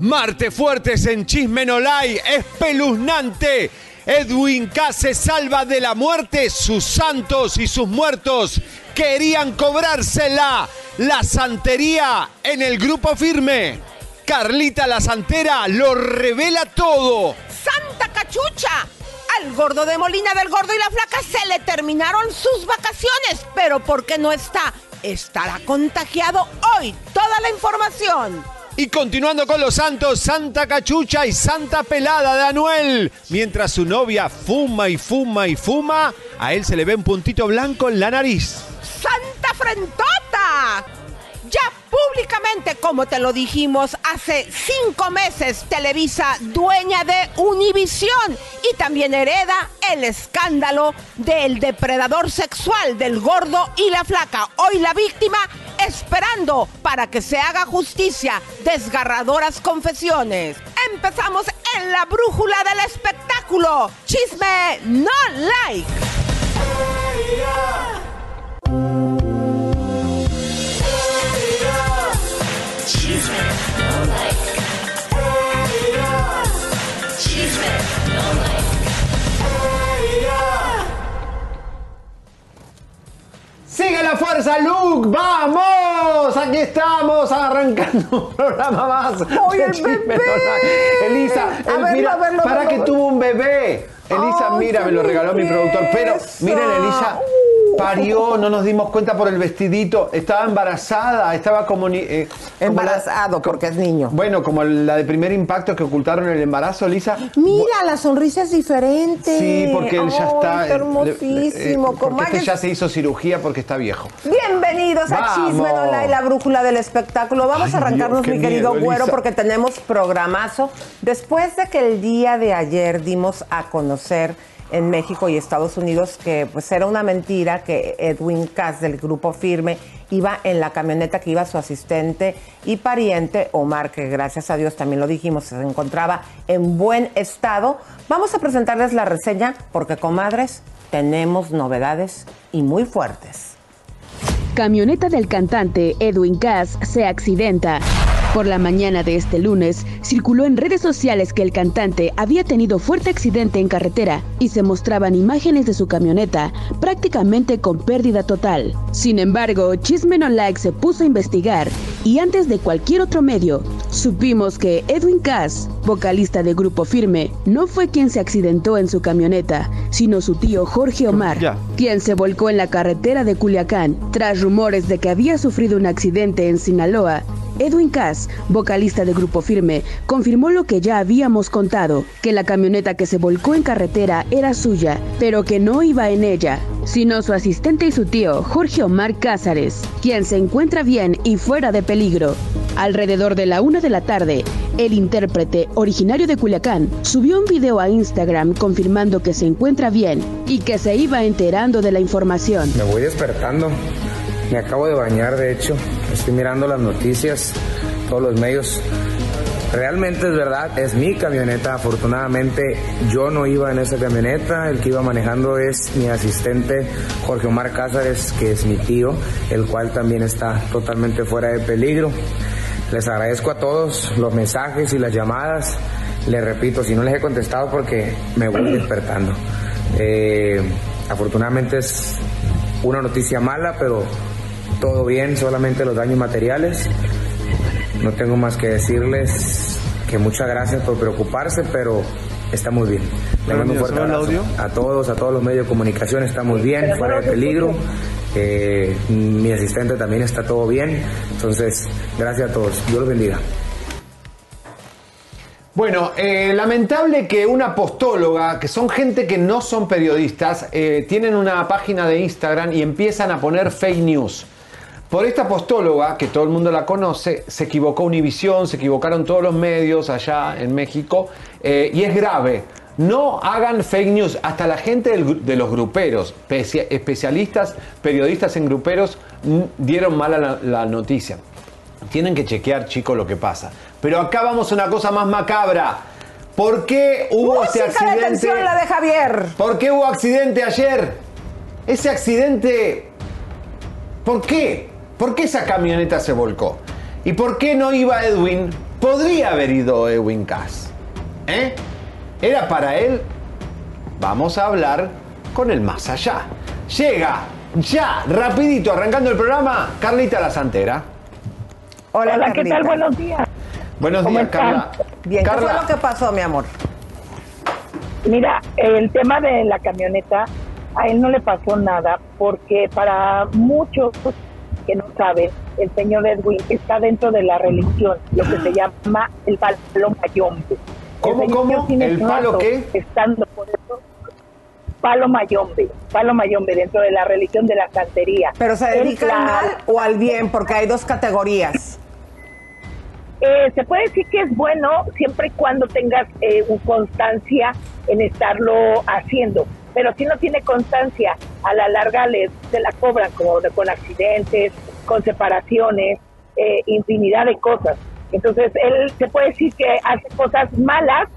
Marte Fuertes en Chismenolay, espeluznante. Edwin K. se salva de la muerte. Sus santos y sus muertos querían cobrársela. La santería en el grupo firme. Carlita la santera lo revela todo. ¡Santa cachucha! Al gordo de Molina del Gordo y la Flaca se le terminaron sus vacaciones. Pero ¿por qué no está? Estará contagiado hoy. Toda la información. Y continuando con los santos, Santa Cachucha y Santa Pelada de Anuel. Mientras su novia fuma y fuma y fuma, a él se le ve un puntito blanco en la nariz. ¡Santa Frentota! Ya públicamente, como te lo dijimos hace cinco meses, Televisa, dueña de Univisión, y también hereda el escándalo del depredador sexual del gordo y la flaca. Hoy la víctima esperando para que se haga justicia. Desgarradoras confesiones. Empezamos en la brújula del espectáculo. Chisme no like. ¡Sigue la fuerza, Luke! ¡Vamos! Aquí estamos arrancando un programa más. ¡Oye, de el Chisme bebé! Elisa, A el- verlo, mira, a verlo, a para verlo. que tuvo un bebé. Elisa, mira, me lo regaló mi productor. Pero miren, Elisa parió, no nos dimos cuenta por el vestidito. Estaba embarazada, estaba como... eh, como la- Embarazado porque es niño. bueno, como la de primer impacto que ocultaron el embarazo, Elisa. Mira, la sonrisa es diferente. Sí, porque él ya está. está eh, hermosísimo. eh, porque comadres. este ya se hizo cirugía porque está viejo. Bienvenidos a. Chisme Online, la brújula del espectáculo. Vamos Ay, a arrancarnos, Dios, mi querido miedo, güero, porque tenemos programazo. Después de que el día de ayer dimos a conocer en México y Estados Unidos que pues era una mentira que Edwin Cass del grupo Firme iba en la camioneta que iba su asistente y pariente Omar, que gracias a Dios también lo dijimos, se encontraba en buen estado. Vamos a presentarles la reseña porque, comadres, tenemos novedades y muy fuertes. Camioneta del cantante Edwin Cass se accidenta. Por la mañana de este lunes, circuló en redes sociales que el cantante había tenido fuerte accidente en carretera y se mostraban imágenes de su camioneta prácticamente con pérdida total. Sin embargo, Chisme No Like se puso a investigar y antes de cualquier otro medio, supimos que Edwin Cass, vocalista de Grupo Firme, no fue quien se accidentó en su camioneta, sino su tío Jorge Omar, quien se volcó en la carretera de Culiacán tras rumores de que había sufrido un accidente en Sinaloa. Edwin Cass, vocalista de Grupo Firme, confirmó lo que ya habíamos contado, que la camioneta que se volcó en carretera era suya, pero que no iba en ella, sino su asistente y su tío, Jorge Omar Cázares, quien se encuentra bien y fuera de peligro. Alrededor de la una de la tarde, el intérprete, originario de Culiacán, subió un video a Instagram confirmando que se encuentra bien y que se iba enterando de la información. Me voy despertando. Me acabo de bañar, de hecho. Estoy mirando las noticias, todos los medios. Realmente es verdad, es mi camioneta. Afortunadamente yo no iba en esa camioneta. El que iba manejando es mi asistente Jorge Omar Cázares, que es mi tío, el cual también está totalmente fuera de peligro. Les agradezco a todos los mensajes y las llamadas. Les repito, si no les he contestado porque me voy despertando. Eh, afortunadamente es una noticia mala, pero todo bien, solamente los daños materiales. No tengo más que decirles. que muchas gracias por preocuparse, pero estamos bien. Le mando un fuerte abrazo a todos, a todos los medios de comunicación, estamos bien, fuera de peligro. Eh, mi asistente también está todo bien. Entonces, gracias a todos. Dios los bendiga. Bueno, eh, lamentable que una postóloga, que son gente que no son periodistas, eh, tienen una página de Instagram y empiezan a poner fake news. Por esta postóloga, que todo el mundo la conoce, se equivocó Univisión, se equivocaron todos los medios allá en México, eh, y es grave. No hagan fake news. Hasta la gente de los gruperos, especialistas, periodistas en gruperos, dieron mala la, la noticia. Tienen que chequear, chicos, lo que pasa. Pero acá vamos a una cosa más macabra. ¿Por qué hubo ese accidente? De la de Javier. ¿Por qué hubo accidente ayer? Ese accidente. ¿Por qué? ¿Por qué esa camioneta se volcó? ¿Y por qué no iba Edwin? Podría haber ido Edwin Cass. ¿Eh? ¿Era para él? Vamos a hablar con el más allá. Llega ya, rapidito, arrancando el programa, Carlita La Santera. Hola, Hola ¿qué tal? Buenos días. Buenos días, Carla. Bien, ¿qué fue lo que pasó, mi amor? Mira, el tema de la camioneta, a él no le pasó nada, porque para muchos que no saben, el señor Edwin está dentro de la religión, lo que se llama el palo mayombe. ¿Cómo, cómo? ¿El palo qué? Estando por eso, palo mayombe, palo mayombe dentro de la religión de la santería. ¿Pero se dedica al mal o al bien? Porque hay dos categorías. Eh, se puede decir que es bueno siempre y cuando tengas eh, constancia en estarlo haciendo. Pero si no tiene constancia, a la larga le, se la cobran como con accidentes, con separaciones, eh, infinidad de cosas. Entonces él se puede decir que hace cosas malas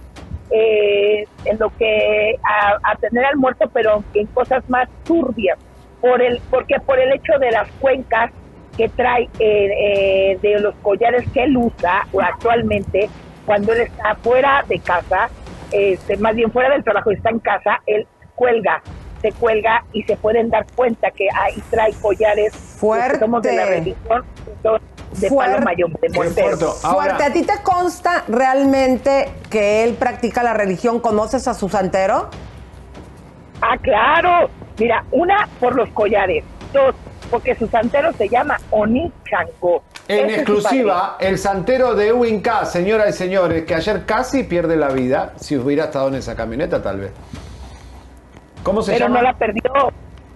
eh, en lo que a, tener al muerto, pero en cosas más turbias. Por el, porque por el hecho de las cuencas que trae eh, eh, de los collares que él usa actualmente, cuando él está fuera de casa, este, más bien fuera del trabajo, está en casa, él cuelga, se cuelga y se pueden dar cuenta que ahí trae collares fuerte. somos de la religión de fuerte. Palo de Fuerte, ¿a ti te consta realmente que él practica la religión? ¿Conoces a su santero? Ah, claro. Mira, una por los collares, dos porque su santero se llama Oni Chango. En exclusiva, el santero de Ewing K, señoras y señores, que ayer casi pierde la vida si hubiera estado en esa camioneta, tal vez. ¿Cómo se Pero llama? no la perdió,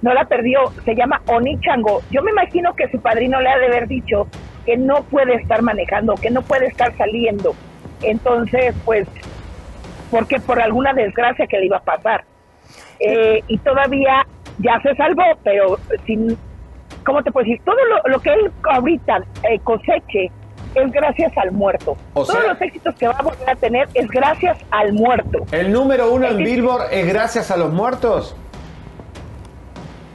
no la perdió, se llama Oni Chango. Yo me imagino que su padrino le ha de haber dicho que no puede estar manejando, que no puede estar saliendo. Entonces, pues, porque por alguna desgracia que le iba a pasar. Eh, y todavía ya se salvó, pero sin ¿cómo te puedo decir? Todo lo, que él ahorita eh, coseche es gracias al muerto. Todos los éxitos que va a volver a tener es gracias al muerto. ¿El número uno en Billboard es gracias a los muertos?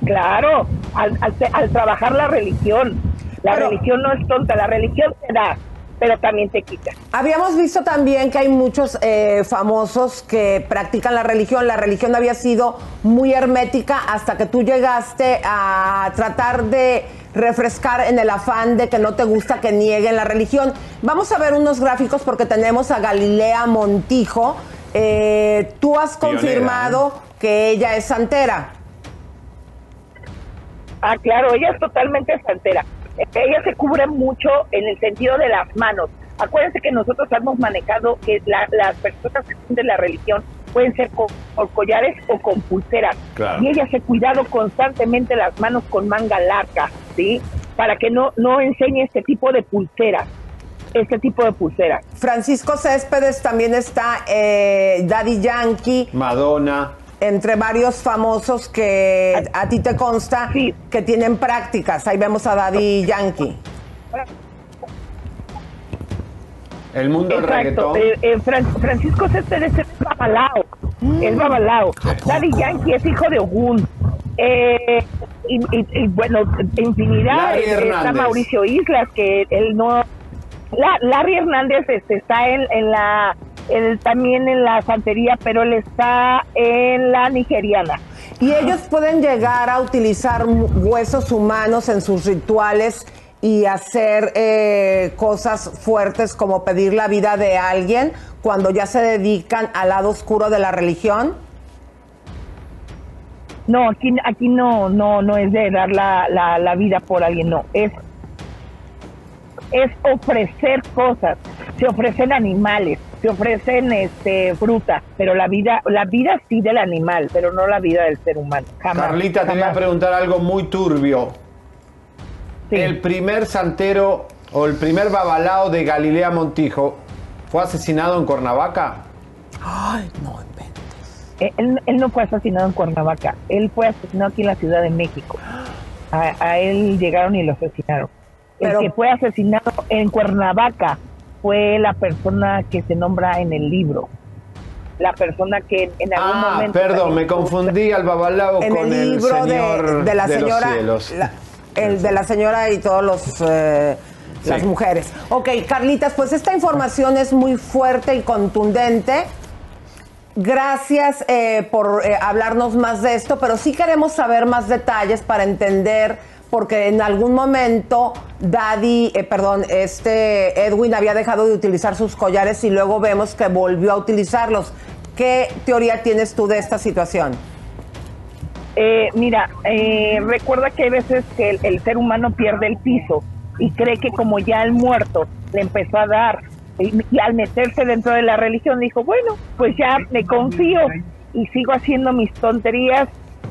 Claro, al, trabajar la religión. La religión no es tonta, la religión te da pero también te quita. Habíamos visto también que hay muchos eh, famosos que practican la religión. La religión había sido muy hermética hasta que tú llegaste a tratar de refrescar en el afán de que no te gusta que nieguen la religión. Vamos a ver unos gráficos porque tenemos a Galilea Montijo. Eh, tú has confirmado ¿eh? que ella es santera. Ah, claro, ella es totalmente santera ella se cubre mucho en el sentido de las manos. Acuérdense que nosotros hemos manejado que las personas de la religión pueden ser con, collares o con pulseras. Y ella se ha cuidado constantemente las manos con manga larga, ¿sí? Para que no, no enseñe este tipo de pulseras. Este tipo de pulseras. Francisco Céspedes también está, eh, Daddy Yankee. Madonna entre varios famosos que a ti te consta que tienen prácticas. Ahí vemos a Daddy Yankee. El mundo del reggaetón. Eh, eh, Francisco Céspedes es babalao. Es babalao. Daddy Yankee es hijo de Ogún. Eh, y, bueno, infinidad. está Mauricio Islas, que él no. Larry Hernández este, está en, en la él también en la santería, pero él está en la nigeriana. Y ellos pueden llegar a utilizar huesos humanos en sus rituales y hacer eh, cosas fuertes como pedir la vida de alguien cuando ya se dedican al lado oscuro de la religión? No, aquí, aquí no, no, no es de dar la, la, la vida por alguien, no, es, es ofrecer cosas, se ofrecen animales, se ofrecen este fruta, pero la vida, la vida sí del animal, pero no la vida del ser humano. Jamás, Carlita, te voy a preguntar algo muy turbio. Sí. El primer santero o el primer babalao de Galilea Montijo fue asesinado en Cuernavaca. Ay, no, inventes. Él, él no fue asesinado en Cuernavaca, él fue asesinado aquí en la Ciudad de México. A, a él llegaron y lo asesinaron. Pero- el que fue asesinado en Cuernavaca fue la persona que se nombra en el libro. La persona que en algún Ah, momento... perdón, me confundí al babalao En con el libro señor de, de la de los señora, cielos. la- el de la señora y todos los eh, las mujeres. Ok, Carlitas, pues esta información es muy fuerte y contundente. Gracias eh, por eh, hablarnos más de esto, pero sí queremos saber más detalles para entender, porque en algún momento Daddy, eh, perdón, este Edwin había dejado de utilizar sus collares y luego vemos que volvió a utilizarlos. ¿Qué teoría tienes tú de esta situación? Eh, mira, eh, recuerda que hay veces que el, ser humano pierde el piso y cree que como ya el muerto le empezó a dar y, y al meterse dentro de la religión dijo, bueno, pues ya me confío y sigo haciendo mis tonterías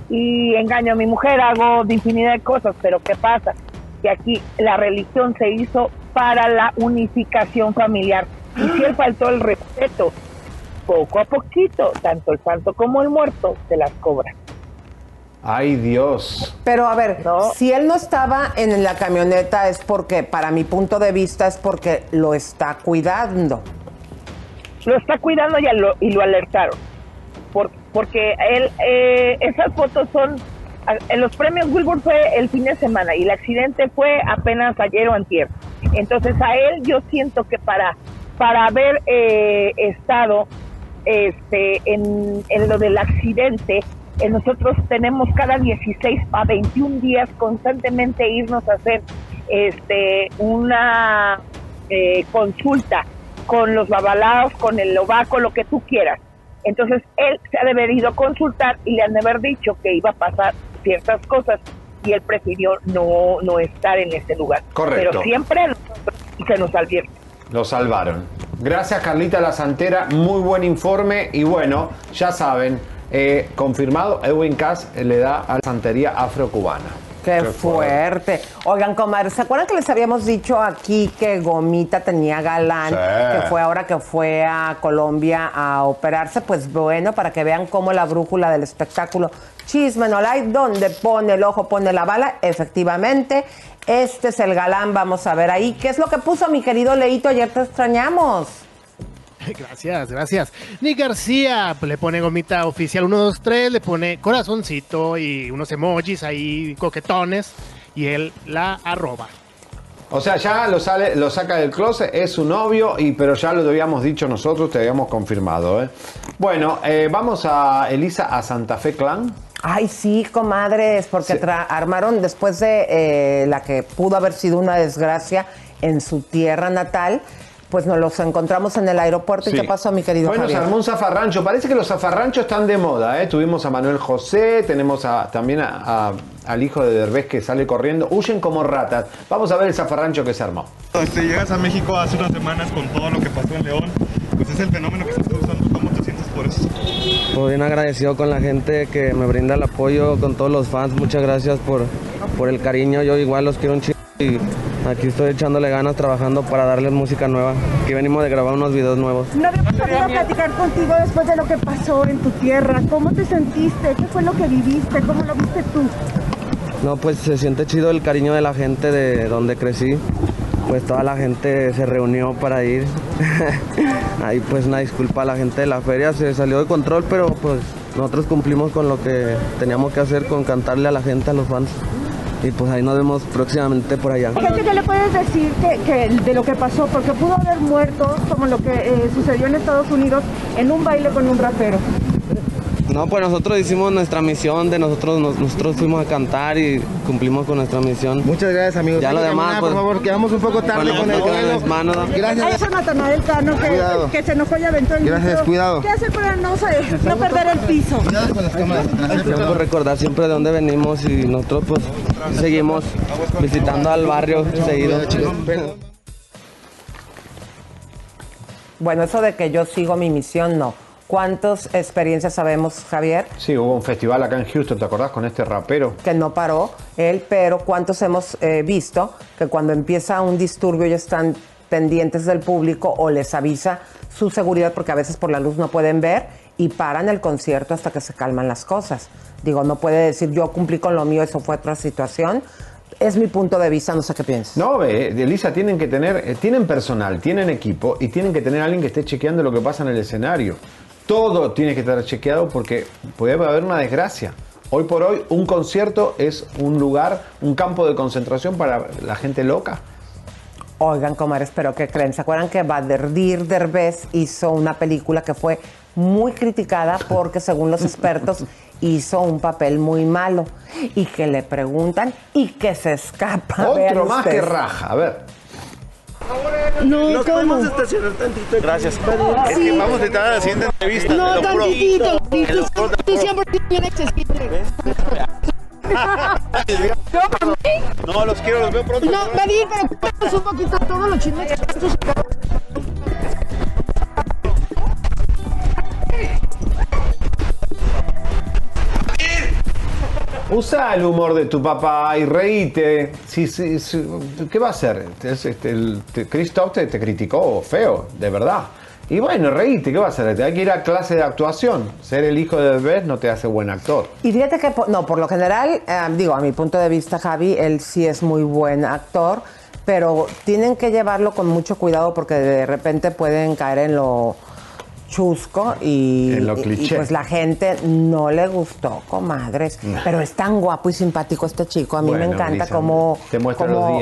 y engaño a mi mujer, hago de infinidad de cosas, pero ¿qué pasa? Que aquí la religión se hizo para la unificación familiar y si él faltó el respeto, poco a poquito, tanto el santo como el muerto se las cobran. Ay, Dios. Pero a ver, No. si él no estaba en la camioneta es porque, para mi punto de vista, es porque lo está cuidando. lo está cuidando y, lo, y lo alertaron. Por- porque él, eh, esas fotos son, en los premios Wilbur fue el fin de semana y el accidente fue apenas ayer o antier. Entonces a él yo siento que para, para haber eh, estado este, en, en lo del accidente, eh, nosotros tenemos cada 16 a 21 días constantemente irnos a hacer este, una eh, consulta con los babalaos, con el lobaco, lo que tú quieras. Entonces él se ha de haber ido a consultar y le han de haber dicho que iba a pasar ciertas cosas y él prefirió no, no estar en ese lugar. Correcto. Pero siempre se nos advierte. Lo salvaron. Gracias, Carlita La Santera. Muy buen informe. Y bueno, ya saben, eh, confirmado, Edwin Cass le da a la santería afrocubana. Qué, fuerte. Oigan, comadre, ¿se acuerdan que les habíamos dicho aquí que Gomita tenía galán? Sí. Que fue ahora que fue a Colombia a operarse. Pues bueno, para que vean cómo la brújula del espectáculo Chisme no Light, donde pone el ojo, pone la bala. Efectivamente, este es el galán. Vamos a ver ahí. ¿Qué es lo que puso mi querido Leito? Ayer te extrañamos. Gracias, gracias. Nick García le pone gomita oficial 1, 2, 3, le pone corazoncito y unos emojis ahí coquetones y él la arroba. O sea, ya lo, sale, lo saca del closet, es su novio, y, pero ya lo habíamos dicho nosotros, te habíamos confirmado. ¿eh? Bueno, eh, vamos a Elisa a Santa Fe Clan. Ay, sí, comadres, porque Sí. armaron después de eh, la que pudo haber sido una desgracia en su tierra natal, pues nos los encontramos en el aeropuerto. ¿Y Sí. qué pasó, mi querido Bueno, se Javier? armó un zafarrancho. Parece que los zafarranchos están de moda. ¿eh? Tuvimos a Manuel José, tenemos a- también a- a- al hijo de Derbez que sale corriendo. Huyen como ratas. Vamos a ver el zafarrancho que se armó. Este, llegas a México hace unas semanas con todo lo que pasó en León, pues es el fenómeno que se está usando. ¿Cómo te sientes por eso? Pues bien agradecido con la gente que me brinda el apoyo, con todos los fans. Muchas gracias por, por el cariño. Yo igual los quiero un chingo y aquí estoy echándole ganas trabajando para darles música nueva. Aquí venimos de grabar unos videos nuevos. No habíamos podido platicar contigo después de lo que pasó en tu tierra. ¿Cómo te sentiste? ¿Qué fue lo que viviste? ¿Cómo lo viste tú? No, pues se siente chido el cariño de la gente de donde crecí. Pues toda la gente se reunió para ir. Ahí pues una disculpa a la gente de la feria, se salió de control, pero pues nosotros cumplimos con lo que teníamos que hacer, con cantarle a la gente, a los fans. Y pues ahí nos vemos próximamente por allá. Gente, ¿qué le puedes decir que, que de lo que pasó? Porque pudo haber muerto, como lo que eh, sucedió en Estados Unidos, en un baile con un rapero. No, pues nosotros hicimos nuestra misión, de nosotros nos- nosotros fuimos a cantar y cumplimos con nuestra misión. Muchas gracias, amigos. Ya lo demás, pues, por favor, quedamos un poco tarde Bueno, con el no, vuelo. Gracias. eso Natanael Cano que, Cuidado. que se enojó y aventó el Gracias, grito. cuidado. ¿Qué hace para no, no perder el piso? Cuidado con las cámaras. Recordar siempre de dónde venimos y nosotros pues seguimos visitando al barrio seguido. Bueno, eso de que yo sigo mi misión, no. ¿Cuántas experiencias sabemos, Javier? Sí, hubo un festival acá en Houston, ¿te acordás? Con este rapero. que no paró él, pero cuántos hemos eh, visto que cuando empieza un disturbio ya están pendientes del público o les avisa su seguridad porque a veces por la luz no pueden ver y paran el concierto hasta que se calman las cosas. Digo, no puede decir yo cumplí con lo mío, eso fue otra situación. Es mi punto de vista, no sé qué piensas. No, eh, Elisa, tienen que tener, eh, tienen personal, tienen equipo y tienen que tener alguien que esté chequeando lo que pasa en el escenario. Todo tiene que estar chequeado porque puede haber una desgracia. Hoy por hoy, un concierto es un lugar, un campo de concentración para la gente loca. Oigan, comadres, pero ¿qué creen? ¿Se acuerdan que Baderdir Derbez hizo una película que fue muy criticada porque, según los expertos, hizo un papel muy malo? Y que le preguntan y que se escapa. Otro más que raja. A ver. No, ¿Nos podemos estacionar tantito? Gracias. Es que vamos a entrar a la siguiente entrevista. No, tantitito. Tú siempre. No, los quiero, los veo pronto. No, Badir, pero cuéntanos un poquito todos los chismes que el humor de tu papá y reíte. Sí, sí, sí. ¿Qué va a hacer? Es- este, el- te- te, te criticó feo, de verdad. Y bueno, reíte, ¿qué va a hacer? Te hay que ir a clase de actuación. Ser el hijo de bebés no te hace buen actor. Y fíjate que, no, por lo general, eh, digo, a mi punto de vista, Javi, él sí es muy buen actor, pero tienen que llevarlo con mucho cuidado porque de repente pueden caer en lo chusco y, pues la gente no le gustó, comadres. Pero es tan guapo y simpático este chico. A mí me encanta cómo,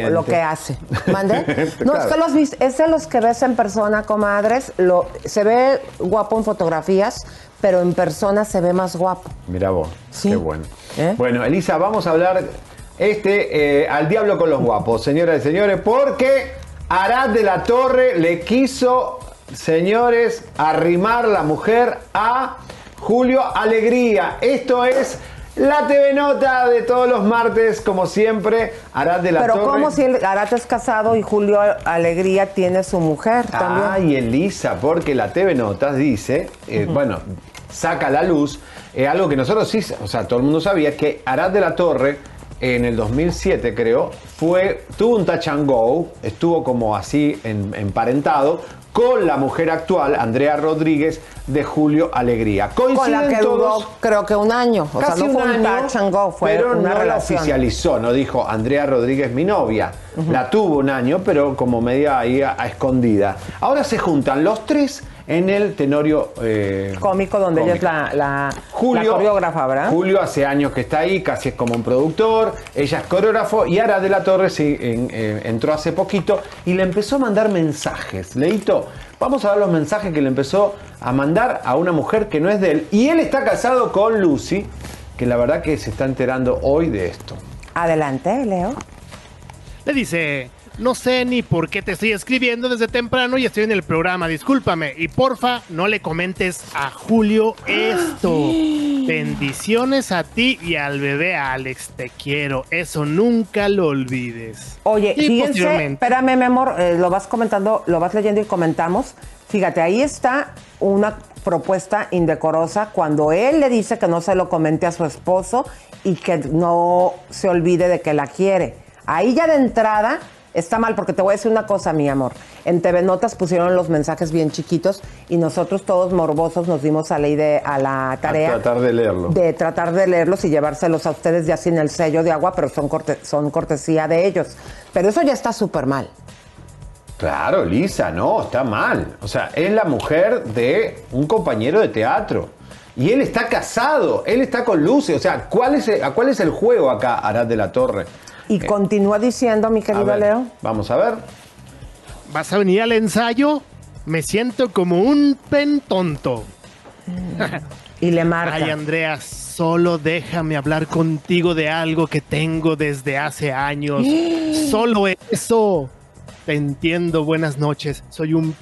lo que hace. ¿Mande? No, es Claro. que los es de los que ves en persona, comadres. Lo, se ve guapo en fotografías, pero en persona se ve más guapo. Mira vos, qué bueno. ¿Eh? Bueno, Elisa, vamos a hablar este eh, al diablo con los guapos, señoras y señores, porque Arad de la Torre le quiso, señores, arrimar la mujer a Julio Alegría. Esto es la TV Nota de todos los martes, como siempre, Arad de la Pero Torre. como si el Arate es casado y Julio Alegría tiene su mujer también. Ay, Elisa, porque la TV Notas dice, eh, bueno, saca la luz eh, algo que nosotros sí, o sea, todo el mundo sabía, que Arad de la Torre, en el 2007 creo, fue, tuvo un touch and go, estuvo como así en- emparentado con la mujer actual, Andrea Rodríguez, de Julio Alegría. Con la Coinciden que duró creo que un año. O Casi sea, no fue un, año, touch and go, fue pero una no la oficializó, no dijo Andrea Rodríguez mi novia. La tuvo un año, pero como media ahí a, a escondida. Ahora se juntan los tres en el Tenorio eh, Cómico, donde ella es la, la, Julio, la coreógrafa, ¿verdad? Julio hace años que está ahí, casi es como un productor, ella es coreógrafo y Ara de la Torre sí, en- eh, entró hace poquito y le empezó a mandar mensajes. Leito, vamos a ver los mensajes que le empezó a mandar a una mujer que no es de él. Y él está casado con Lucy, que la verdad que se está enterando hoy de esto. Adelante, Leo. Le dice, no sé ni por qué te estoy escribiendo desde temprano y estoy en el programa, discúlpame. Y porfa, no le comentes a Julio esto. Bendiciones a ti y al bebé Alex, te quiero. Eso nunca lo olvides. Oye, Y fíjense, espérame, mi amor, eh, lo vas comentando, lo vas leyendo y comentamos. Fíjate, ahí está una propuesta indecorosa cuando él le dice que no se lo comente a su esposo y que no se olvide de que la quiere. Ahí ya de entrada está mal, porque te voy a decir una cosa, mi amor. En TV Notas pusieron los mensajes bien chiquitos y nosotros todos morbosos nos dimos a la, idea, a la tarea A tratar de leerlo. de tratar de leerlos y llevárselos a ustedes ya sin el sello de agua, pero son, corte- son cortesía de ellos. Pero eso ya está súper mal. Claro, Lisa, no, está mal. O sea, es la mujer de un compañero de teatro. Y él está casado, él está con Lucy. O sea, ¿cuál es el, ¿a cuál es el juego acá, Arad de la Torre? Y continúa diciendo, mi A querido ver, Leo. Vamos a ver. ¿Vas a venir al ensayo? Me siento como un pen tonto. Y le marca. Ay, Andrea, solo déjame hablar contigo de algo que tengo desde hace años. Solo eso. Te entiendo, buenas noches. Soy un...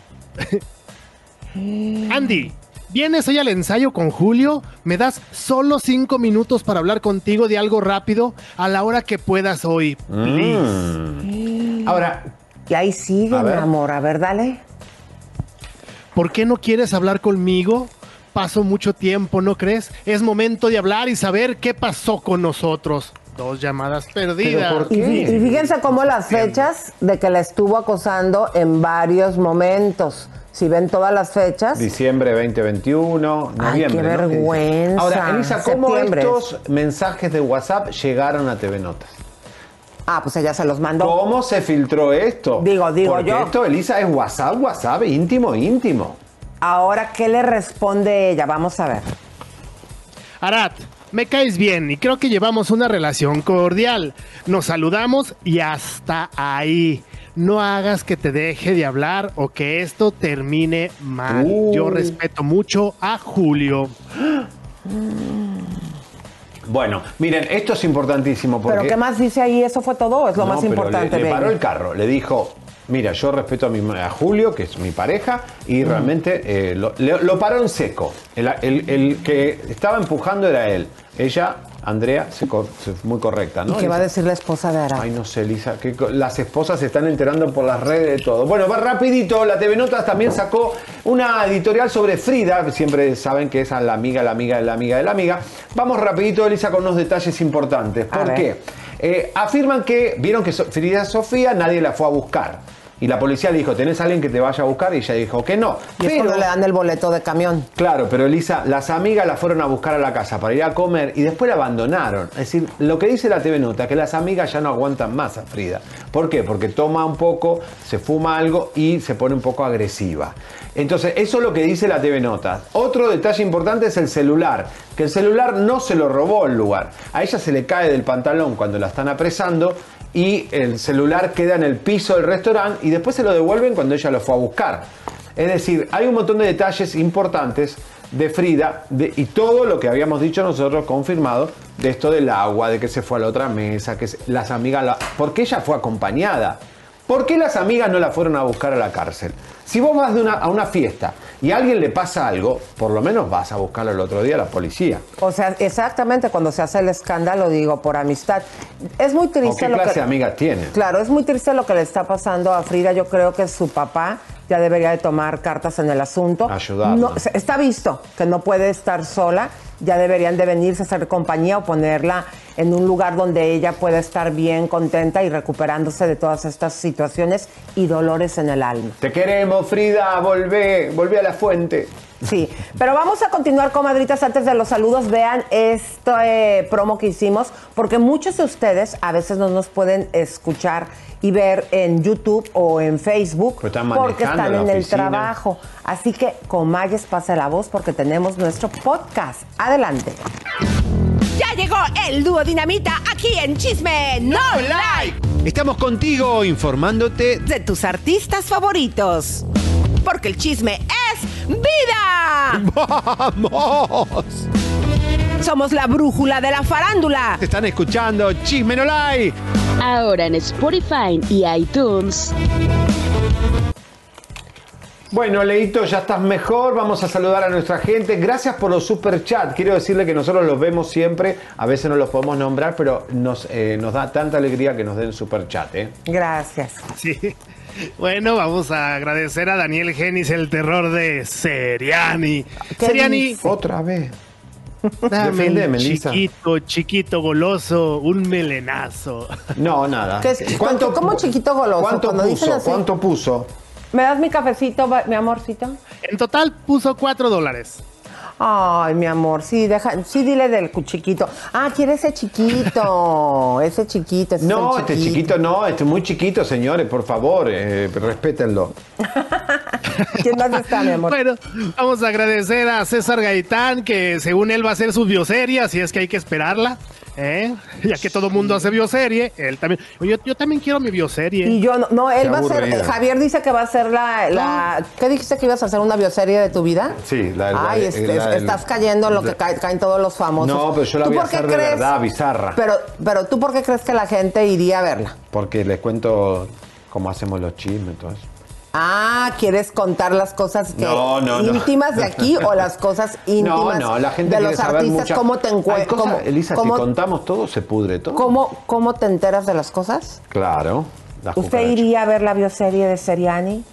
Andy, ¿vienes hoy al ensayo con Julio? ¿Me das solo cinco minutos para hablar contigo de algo rápido a la hora que puedas hoy? Please. Ahora. Y ahí sigue, A mi ver. amor. A ver, dale. ¿Por qué no quieres hablar conmigo? Pasó mucho tiempo, ¿no crees? Es momento de hablar y saber qué pasó con nosotros. Dos llamadas perdidas. Y, y fíjense cómo las fechas de que la estuvo acosando en varios momentos. Si ven todas las fechas. Diciembre 2021, Ay, noviembre. qué ¿no? vergüenza. Ahora, Elisa, ¿cómo Septiembre. estos mensajes de WhatsApp llegaron a TV Notas? Ah, pues ella se los mandó. ¿Cómo se filtró esto? Digo, digo Porque yo. esto, Elisa, es WhatsApp, WhatsApp, íntimo, íntimo. Ahora, ¿qué le responde ella? Vamos a ver. Arat, me caes bien y creo que llevamos una relación cordial. Nos saludamos y hasta ahí. No hagas que te deje de hablar o que esto termine mal. Uh. Yo respeto mucho a Julio. Bueno, miren, esto es importantísimo porque... ¿Pero qué más dice ahí? ¿Eso fue todo? Es lo No, más pero importante, Le, le paró el carro, le dijo, mira, yo respeto a, mi, a Julio, que es mi pareja, y realmente eh, lo, paró en seco. El, el- el que estaba empujando era él. Ella, Andrea, se se- muy correcta, ¿no? ¿Y qué va a decir la esposa de Ara? Ay, no sé, Lisa, que las esposas se están enterando por las redes de todo. Bueno, va rapidito, la TV Notas también sacó una editorial sobre Frida, siempre saben que es a la amiga, la amiga la amiga de la amiga. Vamos rapidito, Elisa, con unos detalles importantes. ¿Por qué? Eh, afirman que vieron que Frida Sofía nadie la fue a buscar. Y la policía le dijo, ¿tenés a alguien que te vaya a buscar? Y ella dijo que no. Y es cuando le dan el boleto de camión. Claro, pero Elisa, las amigas la fueron a buscar a la casa para ir a comer y después la abandonaron. Es decir, lo que dice la TV Nota, que las amigas ya no aguantan más a Frida. ¿Por qué? Porque toma un poco, se fuma algo y se pone un poco agresiva. Entonces, eso es lo que dice la TV Nota. Otro detalle importante es el celular, que el celular no se lo robó el lugar. A ella se le cae del pantalón cuando la están apresando y el celular queda en el piso del restaurante y después se lo devuelven cuando ella lo fue a buscar. Es decir, hay un montón de detalles importantes de Frida y todo lo que habíamos dicho nosotros confirmado de esto del agua, de que se fue a la otra mesa, que las amigas... Porque ella fue acompañada. ¿Por qué las amigas no la fueron a buscar a la cárcel? Si vos vas de una- a una fiesta y a alguien le pasa algo, por lo menos vas a buscarlo el otro día a la policía. O sea, exactamente cuando se hace el escándalo, digo, por amistad. Es muy ¿O triste qué lo clase que... de amigas tiene? Claro, es muy triste lo que le está pasando a Frida. Yo creo que su papá ya debería de tomar cartas en el asunto. No, se- está visto que no puede estar sola. Ya deberían de venirse a hacer compañía o ponerla en un lugar donde ella pueda estar bien, contenta y recuperándose de todas estas situaciones y dolores en el alma. Te queremos, Frida, volvé, volvé a la fuente. Sí, pero vamos a continuar, comadritas, antes de los saludos. Vean este promo que hicimos, porque muchos de ustedes a veces no nos pueden escuchar y ver en YouTube o en Facebook Pero están porque están en el oficina. trabajo. Así que, Comayes, pasa la voz porque tenemos nuestro podcast. Adelante. Ya llegó el dúo Dinamita aquí en Chisme No Like. Estamos contigo informándote de tus artistas favoritos. Porque el chisme es vida. ¡Vamos! Somos la brújula de la farándula. Te están escuchando Chisme No Like. Ahora en Spotify y iTunes. Bueno, Leito, ya estás mejor. Vamos a saludar a nuestra gente. Gracias por los super chat. Quiero decirle que nosotros los vemos siempre. A veces no los podemos nombrar, pero nos, eh, nos da tanta alegría que nos den super chat. ¿eh? Gracias. Sí. Bueno, vamos a agradecer a Daniel Genis, el terror de Seriani. ¿Qué Seriani? Otra vez. dame chiquito, chiquito goloso, un melenazo. No, nada. ¿Qué es- ¿Cómo chiquito goloso? ¿Cuánto puso? así. ¿Cuánto puso? ¿Me das mi cafecito, mi amorcito? En total puso 4 dólares. Ay, mi amor, sí, deja, sí, dile del cu- chiquito. Ah, quiere ese chiquito, ese chiquito. ese es No, este chiquito no, este es muy chiquito, señores, por favor, eh, respétenlo. ¿Quién más está, mi amor? Bueno, vamos a agradecer a César Gaitán, que según él va a ser su bioserie, así es que hay que esperarla. ¿Eh? Ya que todo mundo hace bioserie, él también. Yo, yo también quiero mi bioserie. Y yo no, no, él Qué va a ser. Javier dice que va a ser la, la ¿qué dijiste que ibas a hacer una bioserie de tu vida? Sí, la, la- Ay, la- este, la- estás cayendo en lo que cae- caen todos los famosos. No, pero yo la ¿Tú voy a hacer de crees- verdad, bizarra. Pero, pero tú por qué crees que la gente iría a verla? Porque les cuento cómo hacemos los chismes, todo eso. Ah, ¿quieres contar las cosas que No, no, no. íntimas de aquí o las cosas íntimas No, no, la gente de los artistas? mucha- ¿Cómo te encuentras? cosas, ¿Cómo, Elisa, cómo- si contamos todo, se pudre todo. cómo- cómo te enteras de las cosas? Claro. las ¿Usted cucarachas. iría a ver la bioserie de Seriani?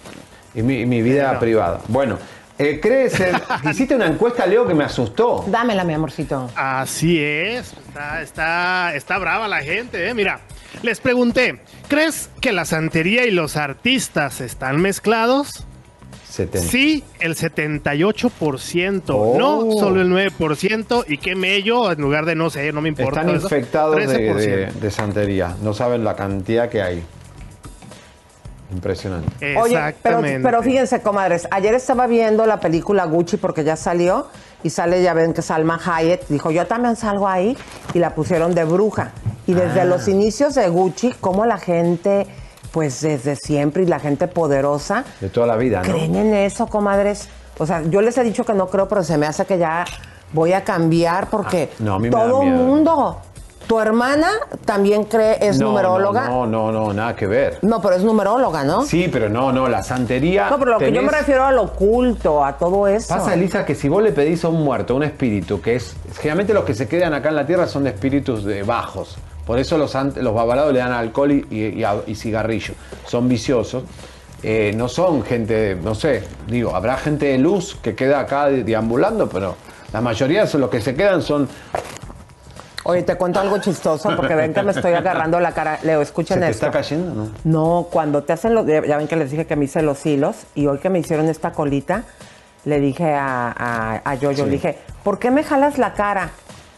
Y mi, mi vida privada. Bueno, eh, ¿crees? en- Hiciste una encuesta, Leo, que me asustó. Dámela, mi amorcito. Así es, está, está, está brava la gente, ¿eh? Mira, les pregunté, ¿crees que la santería y los artistas están mezclados? 70. Sí, el 78%, Oh. no solo el 9%, y qué mello, en lugar de no sé, no me importa. Están eso, infectados de, 13%. de- de santería. No saben la cantidad que hay. Impresionante. Oye, pero, Exactamente. pero fíjense, comadres, ayer estaba viendo la película Gucci porque ya salió y sale, ya ven que Salma Hayek dijo, yo también salgo ahí y la pusieron de bruja. Y desde Ah. los inicios de Gucci, como la gente, pues desde siempre y la gente poderosa, De toda la vida, ¿no? creen en eso, comadres. O sea, yo les he dicho que no creo, pero se me hace que ya voy a cambiar porque No, a mí me da todo miedo. mundo, tu hermana también cree, es No, numeróloga. No, no, no, nada que ver. No, pero es numeróloga, ¿no? Sí, pero no, no, la santería. No, pero lo que yo me refiero al oculto, a todo eso. Pasa, Elisa, que si vos le pedís a un muerto, a un espíritu, que es. Generalmente los que se quedan acá en la tierra son de espíritus de bajos. Por eso los, los babalados le dan alcohol y, y- y cigarrillo. Son viciosos. Eh, no son gente, no sé, digo, habrá gente de luz que queda acá de- deambulando, pero la mayoría son los que se quedan son. Oye, te cuento algo chistoso porque ven que me estoy agarrando la cara. Leo, ¿Se escuchen te esto. está cayendo, no? No, cuando te hacen los. Ya ven que les dije que me hice los hilos y hoy que me hicieron esta colita, le dije a, a, a Yoyo, Sí. le dije, ¿por qué me jalas la cara?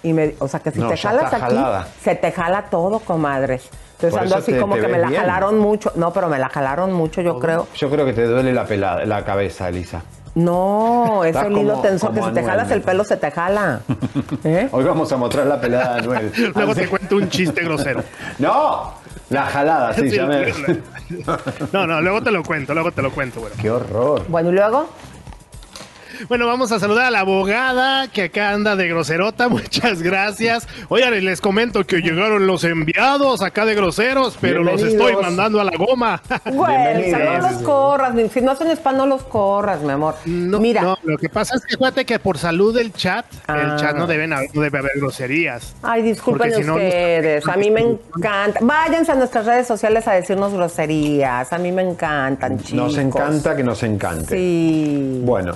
Y me, o sea, que si No, te jalas aquí, jalada. se te jala todo, comadres. Entonces Por ando así te- como te que me la bien. jalaron mucho. No, pero me la jalaron mucho, yo creo. Yo creo que te duele la, pelada, la cabeza, Elisa. No, es el hilo tensor que si te jalas el pelo se te jala. ¿Eh? Hoy vamos a mostrar la pelada de Anuel. Luego te cuento un chiste grosero. ¡No! La jalada, sí, Sí, ya me... No, no, luego te lo cuento, luego te lo cuento, bueno. ¡Qué horror! Bueno, y luego. Bueno, vamos a saludar a la abogada que acá anda de groserota. Muchas gracias. Oigan, les comento que llegaron los enviados acá de groseros, pero los estoy mandando a la goma. Güey, o sea, no los corras, si no hacen spam, no los corras, mi amor. Mira, No, lo que pasa es que acuérdate que por salud del chat, Ah. el chat no, deben haber, no debe haber groserías. ay, disculpen si no, ustedes, a mí me encanta. Váyanse a nuestras redes sociales a decirnos groserías, a mí me encantan, chicos. Nos encanta que nos encante. Sí. Bueno,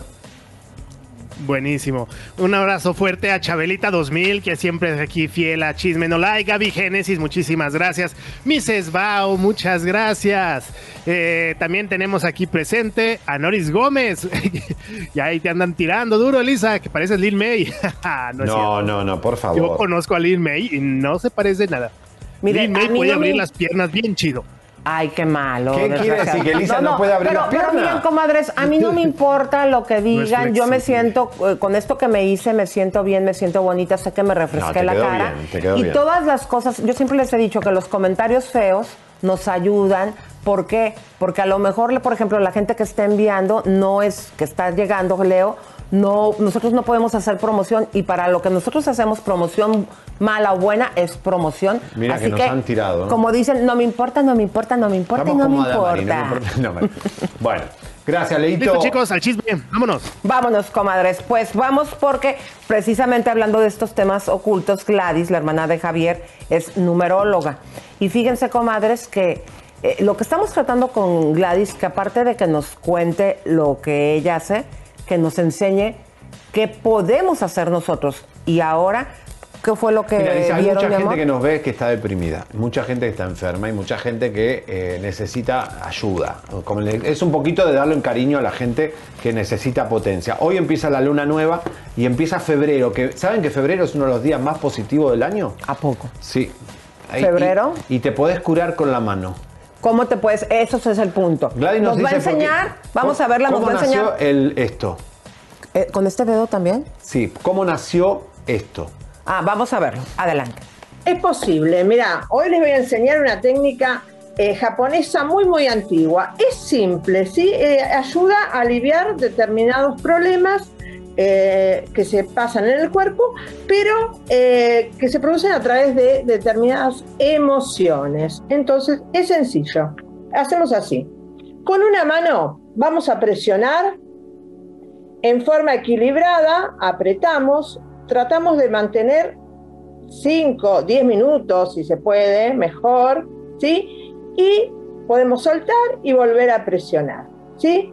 Buenísimo. Un abrazo fuerte a Chabelita 2000, que siempre es aquí fiel a Chisme No Like. Gaby Génesis, muchísimas gracias. Mrs. Bao, muchas gracias. Eh, también tenemos aquí presente a Noris Gómez. y ahí te andan tirando duro, Elisa, que pareces Lil May. no, no, no, no, por Yo favor. conozco a Lil May y no se parece nada. Mire, Lil May puede no me- abrir las piernas bien chido. Ay, qué malo. ¿Qué quiere decir? ¿Que Elisa no puede abrir pero, las Pero piernas? miren, comadres, a mí no me importa lo que digan. Yo me siento, eh, con esto que me hice, me siento bien, me siento bonita, sé que me refresqué No, te la quedó cara. bien, te quedó y bien. todas las cosas, yo siempre les he dicho que los comentarios feos nos ayudan. ¿Por qué? Porque a lo mejor, por ejemplo, la gente que está enviando no es que está llegando, Leo, no, nosotros no podemos hacer promoción y para lo que nosotros hacemos promoción mala o buena es promoción. Mira Así que nos han tirado, ¿no? Como dicen, no me importa, no me importa, no me importa y Estamos no me importa. no me importa. No, me- bueno, gracias, Leito. Listo, chicos, al chisme. Vámonos. Vámonos, comadres. Pues vamos porque precisamente hablando de estos temas ocultos, Gladys, la hermana de Javier, es numeróloga. Y fíjense, comadres, que eh, lo que estamos tratando con Gladys, que aparte de que nos cuente lo que ella hace, que nos enseñe qué podemos hacer nosotros. Y ahora, ¿qué fue lo que Mira, Lisa, hay mucha mi gente amor? que nos ve que está deprimida, mucha gente que está enferma y mucha gente que eh, necesita ayuda. Como le- es un poquito de darle un cariño a la gente que necesita potencia. Hoy empieza la luna nueva y empieza febrero. Que, ¿Saben que febrero es uno de los días más positivos del año? ¿A poco? Sí. ¿Febrero? Y, y te podés curar con la mano. ¿Cómo te puedes? Eso es el punto. Gladys nos, nos, va a enseñar, vamos ¿cómo- a verla, nos ¿Cómo va a enseñar. nació el, esto? Eh, ¿Con este dedo también? Sí, ¿cómo nació esto? Ah, vamos a verlo. Adelante. Es posible. Mira, hoy les voy a enseñar una técnica eh, japonesa muy, muy antigua. Es simple, ¿sí? Eh, ayuda a aliviar determinados problemas eh, que se pasan en el cuerpo, pero eh, que se producen a través de determinadas emociones. Entonces, es sencillo. Hacemos así. Con una mano vamos a presionar en forma equilibrada, apretamos, tratamos de mantener 5, 10 minutos, si se puede, mejor, ¿sí? Y podemos soltar y volver a presionar, ¿sí?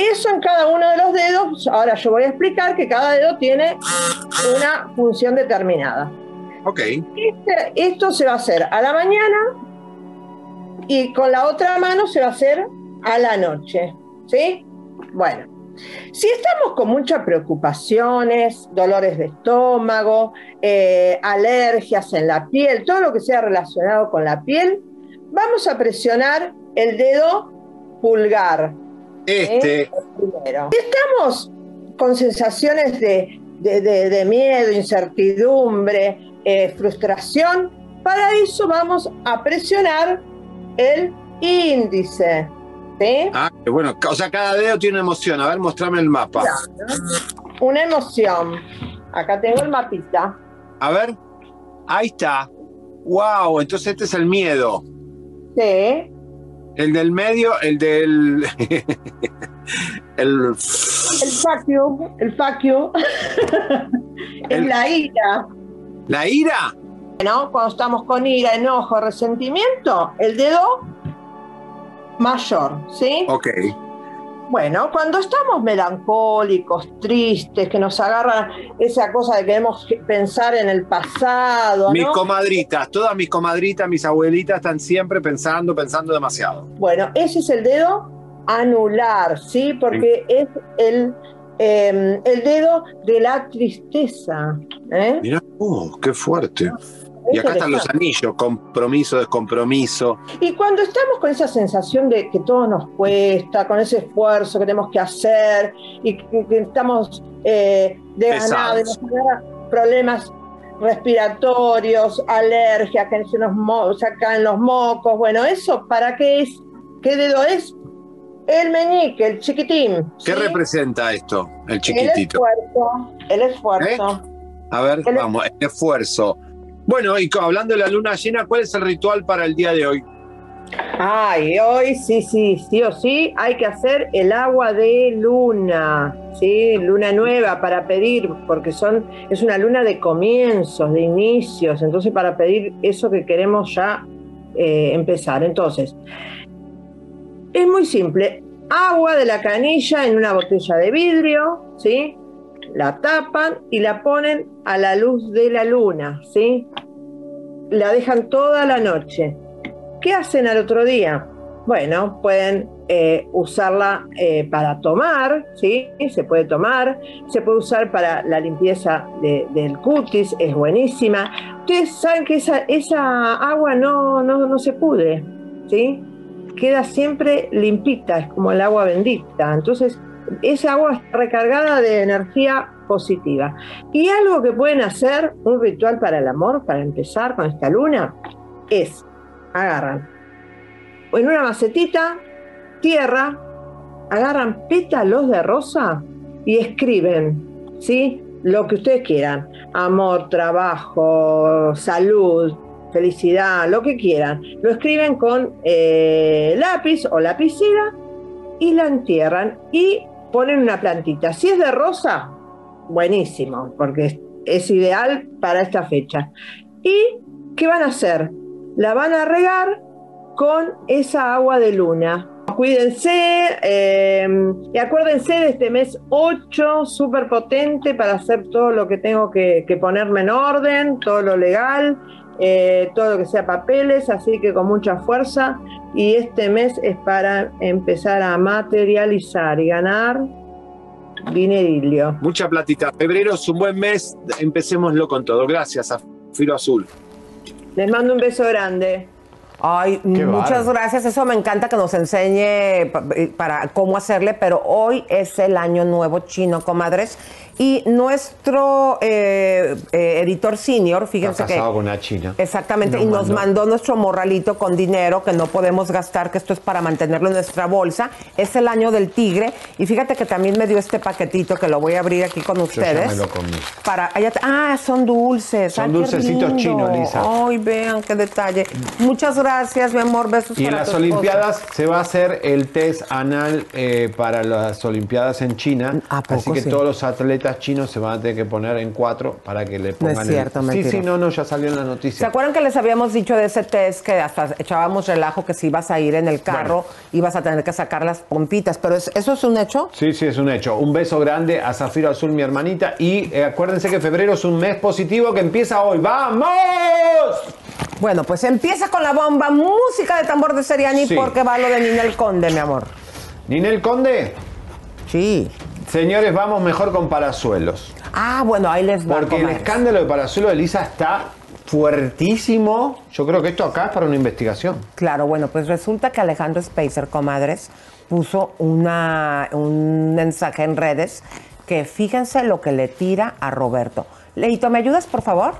Eso en cada uno de los dedos, ahora yo voy a explicar que cada dedo tiene una función determinada. Ok. Este- esto se va a hacer a la mañana y con la otra mano se va a hacer a la noche. ¿Sí? Bueno, si estamos con muchas preocupaciones, dolores de estómago, eh, alergias en la piel, todo lo que sea relacionado con la piel, vamos a presionar el dedo pulgar. Este. ¿eh? Primero. Estamos con sensaciones de, de- de- de miedo, incertidumbre, eh, frustración, para eso vamos a presionar el índice. ¿sí? Ah, bueno. O sea, cada dedo tiene una emoción. A ver, mostrame el mapa. Una emoción. Acá tengo el mapita. A ver. Ahí está. Wow, entonces este es el miedo. Sí. El del medio, el del. el. El you, el you. es la ira. ¿La ira? ¿No? Cuando estamos con ira, enojo, resentimiento, el dedo mayor, ¿sí? Ok. Bueno, cuando estamos melancólicos, tristes, que nos agarra esa cosa de que queremos pensar en el pasado, Mis comadritas, todas mis comadritas, mis abuelitas están siempre pensando, pensando demasiado. Bueno, ese es el dedo anular, ¿sí? Porque es el, eh, el dedo de la tristeza. ¿eh? Mirá, oh, qué fuerte. Y acá están los anillos, compromiso, descompromiso. Y cuando estamos con esa sensación de que todo nos cuesta, con ese esfuerzo que tenemos que hacer y que, estamos eh, de y nos agarra problemas respiratorios, alergias, que se nos sacan los mocos, bueno, ¿eso para qué es? ¿Qué dedo es? El meñique, el chiquitín. ¿Qué ¿sí? representa esto, el El chiquitito? esfuerzo, el esfuerzo. A ver, vamos, el esfuerzo. Bueno, y hablando de la luna llena, ¿cuál es el ritual para el día de hoy? Ay, hoy sí, sí, sí o sí, hay que hacer el agua de luna, ¿sí? Luna nueva para pedir, porque son, es una luna de comienzos, de inicios, entonces para pedir eso que queremos ya eh, empezar. Entonces, es muy simple, agua de la canilla en una botella de vidrio, ¿sí? La tapan y la ponen a la luz de la luna, ¿sí? La dejan toda la noche. ¿Qué hacen al otro día? Bueno, pueden eh, usarla eh, para tomar, ¿sí? Se puede tomar, se puede usar para la limpieza de- del cutis, es buenísima. Ustedes saben que esa, esa agua no, no, no se pudre, ¿sí? Queda siempre limpita, es como el agua bendita. Entonces, esa agua está recargada de energía positiva. Y algo que pueden hacer, un ritual para el amor, para empezar con esta luna, es agarran en una macetita, tierra, agarran pétalos de rosa y escriben, ¿sí? Lo que ustedes quieran. Amor, trabajo, salud, felicidad, lo que quieran. Lo escriben con eh, lápiz o lapicera y la entierran y ponen una plantita. Si es de rosa, buenísimo, porque es, ideal para esta fecha. ¿Y qué van a hacer? La van a regar con esa agua de luna. Cuídense eh, y acuérdense de este mes 8, súper potente para hacer todo lo que tengo que ponerme en orden, todo lo legal, eh, todo lo que sea papeles, así que con mucha fuerza. Y este mes es para empezar a materializar y ganar dinerillo. Mucha platita. Febrero es un buen mes. Empecémoslo con todo. Gracias a Filo Azul. Les mando un beso grande. Ay, muchas bárbaro. gracias. Eso me encanta que nos enseñe pa- para cómo hacerle, pero hoy es el año nuevo chino, comadres. Y nuestro eh, eh, editor senior, fíjense Está que casado con una china. Exactamente, Nos y nos mandó. mandó nuestro morralito con dinero que no podemos gastar, que esto es para mantenerlo en nuestra bolsa. Es el año del tigre. Y fíjate que también me dio este paquetito que lo voy a abrir aquí con Yo ya ustedes. me lo comí. Para, ah, son dulces. Son Ay, dulcecitos chinos, Lisa. Ay, vean qué detalle. Muchas gracias, mi amor. Besos Y en las esposa. Olimpiadas se va a hacer el test anal eh, para las Olimpiadas en China. poco Así que sí? todos los atletas chinos se van a tener que poner en cuatro para que le No es pongan cierto, el... Sí, sí, no, no, ya salió en la ¿Se noticia. acuerdan que les habíamos dicho de ese test que hasta echábamos relajo que si ibas a ir en el carro ibas a tener que sacar las pompitas? Pero es- eso es un hecho. Sí, sí, es un hecho. Un beso grande a Zafiro Azul, mi hermanita. Y eh, acuérdense que febrero es un mes positivo que empieza hoy. ¡Vamos! Bueno, pues empieza con la bomba, música de tambor de Seriani Sí. porque va lo de Ninel Conde, mi amor. ¿Ninel Conde? Sí. Señores, vamos mejor con Palazuelos. Ah, bueno, ahí les va. Porque el escándalo de Palazuelos de Elisa está fuertísimo. Yo creo que esto acá es para una investigación. Claro, bueno, pues resulta que Alejandro Spacer, comadres, puso una, un mensaje en redes que fíjense lo que le tira a Roberto. Leito, ¿me ayudas, por favor?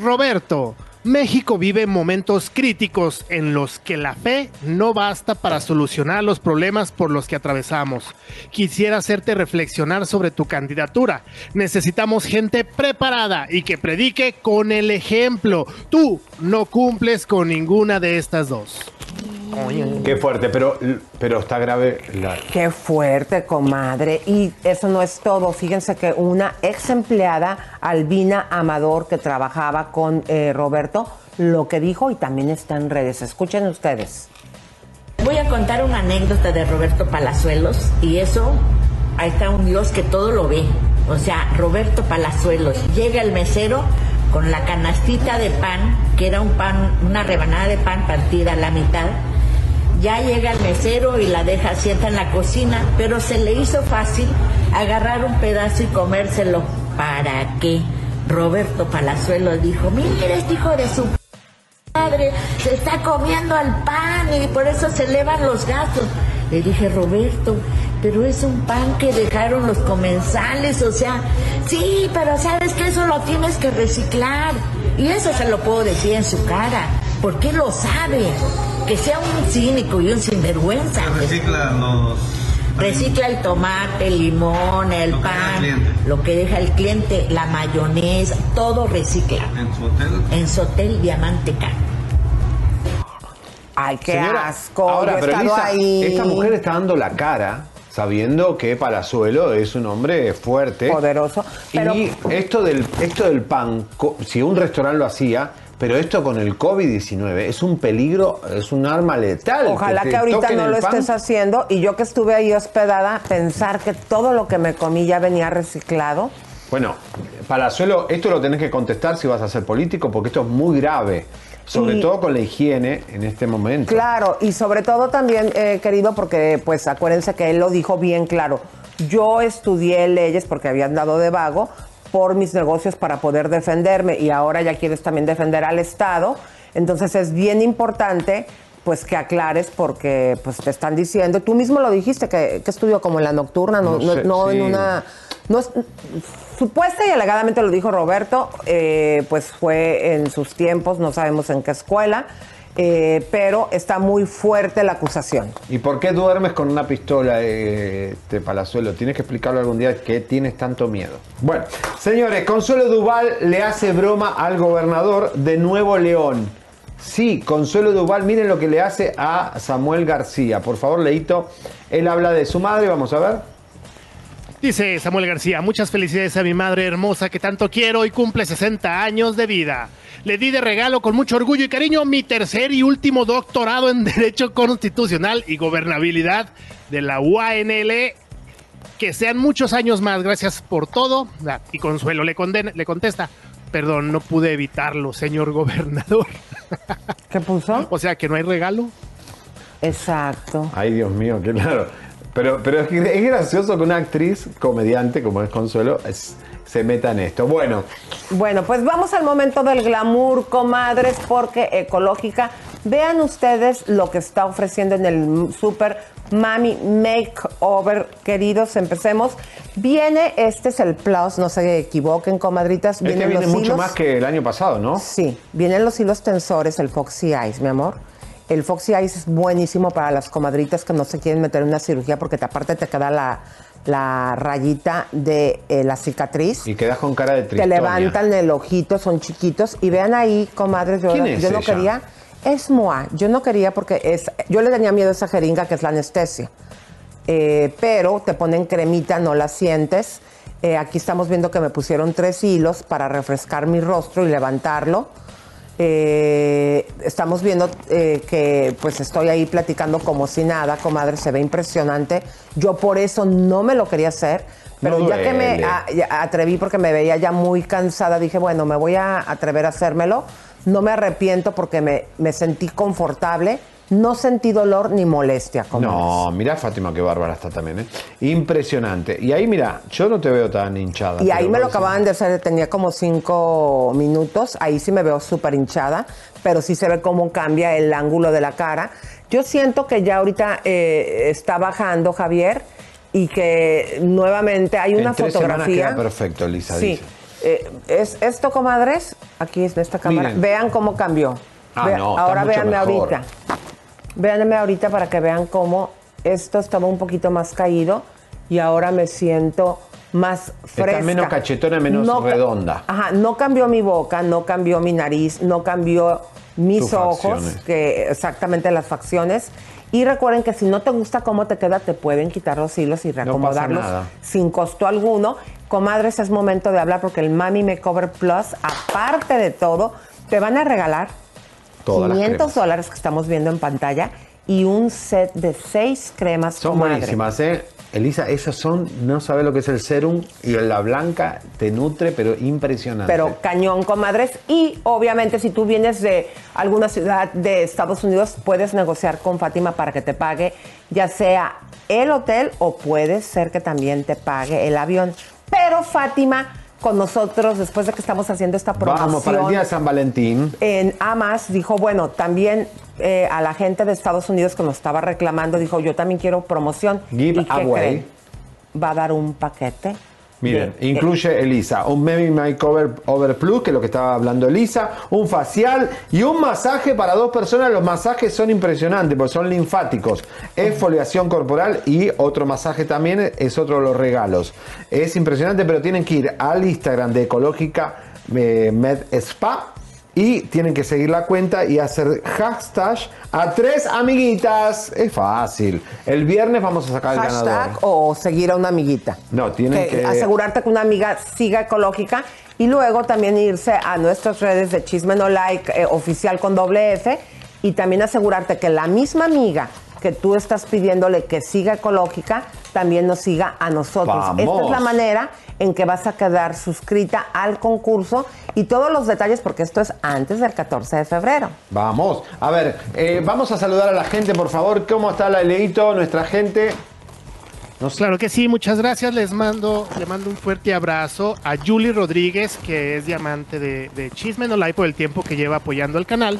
Roberto, México vive momentos críticos en los que la fe no basta para solucionar los problemas por los que atravesamos. Quisiera hacerte reflexionar sobre tu candidatura. Necesitamos gente preparada y que predique con el ejemplo. Tú no cumples con ninguna de estas dos. Qué fuerte, pero, pero está grave la, Qué fuerte, comadre. Y eso no es todo. Fíjense que una ex empleada, Albina Amador, que trabajaba con eh, Roberto, lo que dijo y también está en redes. Escuchen ustedes. Voy a contar una anécdota de Roberto Palazuelos y eso, ahí está un Dios que todo lo ve. O sea, Roberto Palazuelos, llega el mesero con la canastita de pan, que era un pan, una rebanada de pan partida a la mitad. Ya llega el mesero y la deja sienta en la cocina, pero se le hizo fácil agarrar un pedazo y comérselo. ¿Para qué? Roberto Palazuelos dijo, mire este hijo de su madre se está comiendo al pan y por eso se elevan los gastos. Le dije, Roberto, pero es un pan que dejaron los comensales, o sea, sí, pero sabes que eso lo tienes que reciclar. Y eso se lo puedo decir en su cara, porque lo sabe. Que sea un cínico y un sinvergüenza. Recicla los. Recicla el tomate, el limón, el Lo pan, lo que deja el cliente, la mayonesa, todo recicla. En su hotel. En su hotel Diamante Can. Ay, qué Señora, asco. Ahora, pero ahí. esta mujer está dando la cara sabiendo que Palazuelo es un hombre fuerte. Poderoso. Pero- Y esto del, esto del pan, si un restaurante lo hacía, pero esto con el COVID-19 es un peligro, es un arma letal. Ojalá que, ahorita no lo pan. estés haciendo. Y yo que estuve ahí hospedada, pensar que todo lo que me comí ya venía reciclado. Bueno, Palazuelo, esto lo tenés que contestar si vas a ser político, porque esto es muy grave. Sobre Y- todo con la higiene en este momento. Claro, y sobre todo también, eh, querido, porque pues acuérdense que él lo dijo bien claro. Yo estudié leyes porque había andado de vago por mis negocios para poder defenderme y ahora ya quieres también defender al Estado. Entonces es bien importante pues que aclares porque pues te están diciendo, tú mismo lo dijiste, que, que estudió como en la nocturna, no, No no- sé, no en una... No es, supuesta y alegadamente lo dijo Roberto, eh, pues fue en sus tiempos, no sabemos en qué escuela, eh, pero está muy fuerte la acusación. ¿Y por qué duermes con una pistola, eh, este Palazuelo? Tienes que explicarlo algún día que tienes tanto miedo. Bueno, señores, Consuelo Duval le hace broma al gobernador de Nuevo León. Sí, Consuelo Duval, miren lo que le hace a Samuel García. Por favor, Leito, él habla de su madre, vamos a ver. Dice Samuel García, muchas felicidades a mi madre hermosa que tanto quiero y cumple 60 años de vida. Le di de regalo con mucho orgullo y cariño mi tercer y último doctorado en Derecho Constitucional y Gobernabilidad de la UANL. Que sean muchos años más, gracias por todo. Ah, Y Consuelo le, condena- le contesta, perdón, no pude evitarlo, señor gobernador. ¿Qué puso? O sea, que no hay regalo. Exacto. Ay, Dios mío, qué claro. Pero, pero es, es gracioso que una actriz comediante como es Consuelo es- se meta en esto. Bueno, Bueno, pues vamos al momento del glamour, comadres, porque Ecológica, vean ustedes lo que está ofreciendo en el Super Mami Makeover, queridos, empecemos. Viene, este es el plus, no se equivoquen, comadritas. este viene los mucho hilos- más que el año pasado, ¿no? Sí, vienen los hilos tensores, el Foxy Eyes, mi amor. El Foxy Eyes es buenísimo para las comadritas que no se quieren meter en una cirugía porque te- aparte te queda la, la rayita de eh, la cicatriz. Y quedas con cara de Te tristonia. levantan el ojito, son chiquitos. Y vean ahí, comadres, yo, ¿Quién es yo no ella? quería. Es Moa. Yo no quería porque es. Yo le tenía miedo a esa jeringa que es la anestesia. Eh, pero te ponen cremita, no la sientes. Eh, aquí estamos viendo que me pusieron tres hilos para refrescar mi rostro y levantarlo. Eh, estamos viendo eh, que pues estoy ahí platicando como si nada, comadre, se ve impresionante. Yo por eso no me lo quería hacer, pero No ya que me duele. a- ya atreví porque me veía ya muy cansada, dije, bueno, me voy a atrever a hacérmelo. No me arrepiento porque me, me sentí confortable, no sentí dolor ni molestia. No, mira Fátima, qué bárbara está también, ¿eh? Impresionante. Y ahí, mira, yo no te veo tan hinchada. Y ahí me lo acababan de hacer, tenía como cinco minutos, ahí sí me veo súper hinchada, pero sí se ve cómo cambia el ángulo de la cara. Yo siento que ya ahorita eh, está bajando Javier y que nuevamente hay una en tres fotografía. queda perfecto, Lisa Sí, dice. eh, es esto, comadres, aquí es de esta cámara. Miren. Vean cómo cambió. Ah, no, ahora véanme mejor. ahorita. Véanme ahorita para que vean cómo esto estaba un poquito más caído y ahora me siento más fresca. Está menos cachetona, menos No redonda. Ajá, no cambió mi boca, no cambió mi nariz, no cambió mis Tus ojos, facciones. que exactamente las facciones. Y recuerden que si no te gusta cómo te queda, te pueden quitar los hilos y reacomodarlos sin costo alguno. Comadres, es momento de hablar porque el Mami Makeover Plus, aparte de todo, te van a regalar Todas las 500 cremas. dólares que estamos viendo en pantalla y un set de seis cremas Son comadre. buenísimas, ¿eh? Elisa, esas son, no sabes lo que es el serum y la blanca te nutre, pero impresionante. Pero cañón, comadres. Y obviamente, si tú vienes de alguna ciudad de Estados Unidos, puedes negociar con Fátima para que te pague ya sea el hotel o puede ser que también te pague el avión. Pero Fátima, con nosotros, después de que estamos haciendo esta promoción. Vamos para el día de San Valentín. En Amas dijo, bueno, también eh, a la gente de Estados Unidos que nos estaba reclamando, dijo, yo también quiero promoción. Give ¿Y away. creen? Va a dar un paquete. Miren, incluye Elisa, un Baby Makeover Over Plus, que es lo que estaba hablando Elisa, un facial y un masaje para dos personas. Los masajes son impresionantes porque son linfáticos, exfoliación corporal y otro masaje también es otro de los regalos. Es impresionante, pero tienen que ir al Instagram de Ecológica eh, Med Spa y tienen que seguir la cuenta y hacer hashtag a tres amiguitas. Es fácil. El viernes vamos a sacar el hashtag ganador. o seguir a una amiguita. No, tienen que... asegurarte que una amiga siga ecológica y luego también irse a nuestras redes de Chisme No Like eh, oficial con doble F y también asegurarte que la misma amiga que tú estás pidiéndole que siga ecológica también nos siga a nosotros. Vamos. Esta es la manera en que vas a quedar suscrita al concurso y todos los detalles porque esto es antes del 14 de febrero. Vamos, a ver, eh, vamos a saludar a la gente, por favor. ¿Cómo está la Leito, nuestra gente? Claro que sí, muchas gracias. Les mando, le mando un fuerte abrazo a Julie Rodríguez, que es diamante de, de Chisme No Like por el tiempo que lleva apoyando el canal.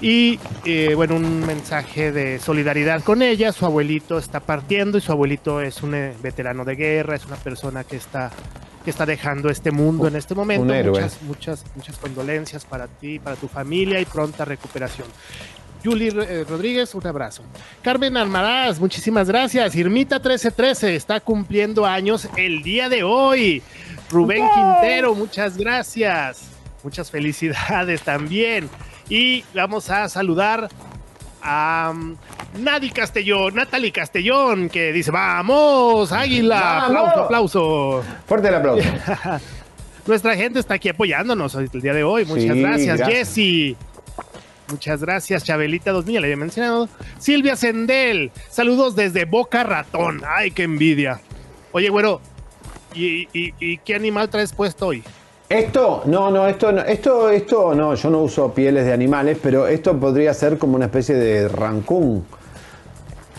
Y eh, bueno, un mensaje de solidaridad con ella. Su abuelito está partiendo y su abuelito es un eh, veterano de guerra, es una persona que está, que está dejando este mundo en este momento. un héroe. Muchas, muchas, muchas condolencias para ti, para tu familia y pronta recuperación. Julie eh, Rodríguez, un abrazo. Carmen Almaraz, muchísimas gracias. Irmita 1313 está cumpliendo años el día de hoy. Rubén Quintero, muchas gracias. Muchas felicidades también. Y vamos a saludar a um, Nadi Castellón, Natalie Castellón, que dice, vamos, águila, ¡Vamos! aplauso, aplauso. Fuerte el aplauso. Nuestra gente está aquí apoyándonos el día de hoy. Muchas Sí, gracias, gracias. Jessy. Muchas gracias, Chabelita 2000, ya le había mencionado. Silvia Sendel, saludos desde Boca Ratón. Ay, qué envidia. Oye, güero, ¿y, y- y qué animal traes puesto hoy? Esto, no, no, esto no, esto, esto no, yo no uso pieles de animales, pero esto podría ser como una especie de rancún.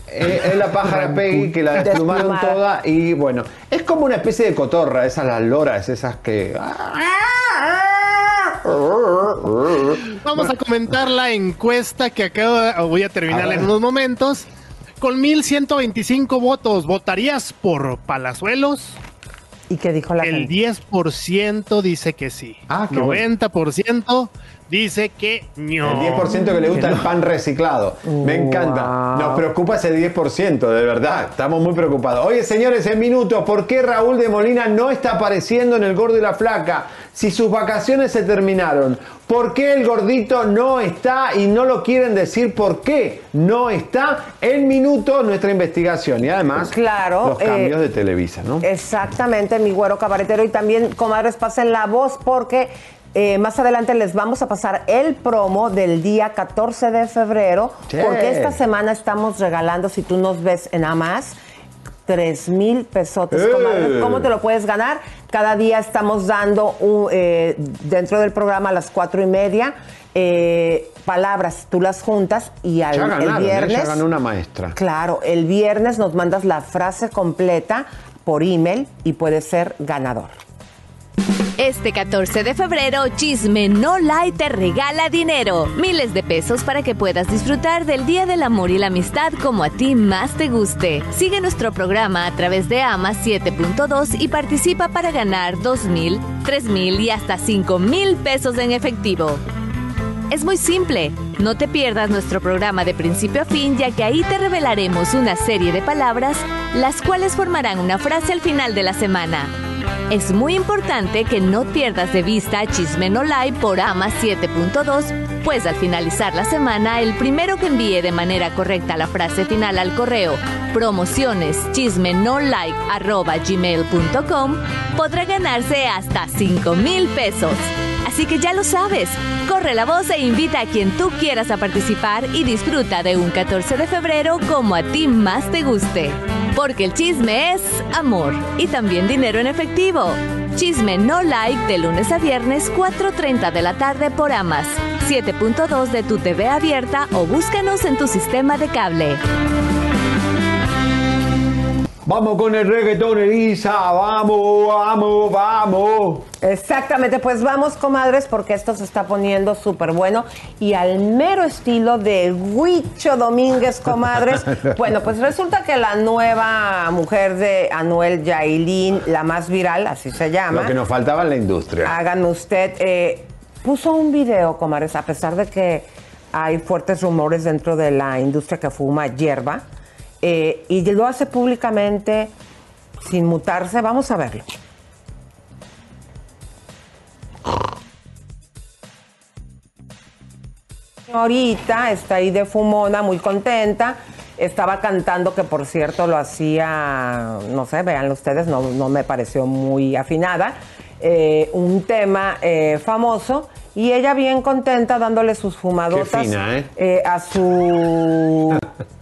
Eh, Es la pájara Peggy que la desplumaron toda y bueno, es como una especie de cotorra, esas las loras, esas que... Vamos a comentar la encuesta que acabo de, voy a terminarla A en unos momentos. Con 1125 votos, ¿votarías por Palazuelos? ¿Y qué dijo la El gente? 10% dice que sí. Ah, qué bueno. 90% dice que no. El 10% que le gusta el pan reciclado. Me encanta. Nos preocupa ese 10%, de verdad. Estamos muy preocupados. Oye, señores, en minutos, ¿por qué Raúl de Molina no está apareciendo en el gordo y la flaca? Si sus vacaciones se terminaron. ¿Por qué el gordito no está y no lo quieren decir por qué no está? En minutos nuestra investigación y además Claro, los eh, cambios de Televisa, ¿no? Exactamente, mi güero cabaretero. Y también, comadres, pasen la voz porque eh, más adelante les vamos a pasar el promo del día 14 de febrero. Sí. Porque esta semana estamos regalando, si tú nos ves en Amas, 3 mil pesotes, ¡Eh! ¿Cómo te lo puedes ganar? Cada día estamos dando un, eh, dentro del programa a las cuatro y media eh, palabras, tú las juntas y al, Ya el ¿eh? viernes... ya ganó una maestra. Claro, el viernes nos mandas la frase completa por email y puedes ser ganador. Este 14 de febrero, Chisme No Lie te regala dinero. Miles de pesos para que puedas disfrutar del Día del Amor y la Amistad como a ti más te guste. Sigue nuestro programa a través de AMA 7.2 y participa para ganar 2 mil, 3 mil y hasta 5 mil pesos en efectivo. Es muy simple. No te pierdas nuestro programa de principio a fin, ya que ahí te revelaremos una serie de palabras, las cuales formarán una frase al final de la semana. Es muy importante que no pierdas de vista Chisme No Lie por AMA 7.2, pues al finalizar la semana, el primero que envíe de manera correcta la frase final al correo promociones gmail.com podrá ganarse hasta 5 mil pesos. Así que ya lo sabes, corre la voz e invita a quien tú quieras a participar y disfruta de un 14 de febrero como a ti más te guste. Porque el chisme es amor y también dinero en efectivo. Chisme no like de lunes a viernes 4.30 de la tarde por Amas, 7.2 de tu TV abierta o búscanos en tu sistema de cable. Vamos con el reggaetón, Elisa. Vamos, vamos, vamos. Exactamente, pues vamos, comadres, porque esto se está poniendo súper bueno y al mero estilo de Huicho Domínguez, comadres. bueno, pues resulta que la nueva mujer de Anuel Yailin, la más viral, así se llama. Lo que nos faltaba en la industria. Háganme usted, eh, puso un video, comadres, a pesar de que hay fuertes rumores dentro de la industria que fuma hierba, eh, y lo hace públicamente sin mutarse. Vamos a verlo. Señorita está ahí de fumona, muy contenta. Estaba cantando, que por cierto lo hacía, no sé, véanlo ustedes, no, no me pareció muy afinada. eh, un tema eh, famoso y ella bien contenta dándole sus fumadotas fina, a su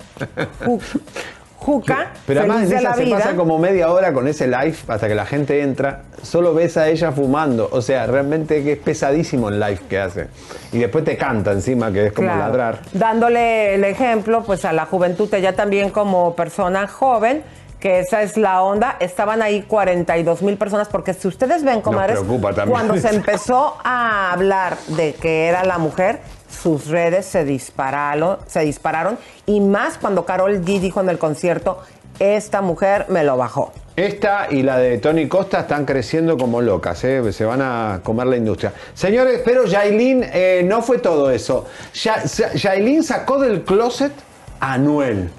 juca. Pero además en de esa la se vida. pasa como media hora con ese live hasta que la gente entra. Solo ves a ella fumando. O sea, realmente que es pesadísimo el live que hace. Y después te canta encima, que es como Claro. ladrar. Dándole el ejemplo, pues a la juventud, ella también como persona joven, que esa es la onda. Estaban ahí 42 mil personas, porque si ustedes ven, comadres, cuando se empezó a hablar de que era la mujer, sus redes se dispararon, se dispararon, y más cuando Carol G dijo en el concierto, esta mujer me lo bajó. Esta y la de Tony Costa están creciendo como locas, ¿eh? se van a comer la industria. Señores, pero Yailin eh, no fue todo eso. Ya, ya- Yailin sacó del closet a Anuel.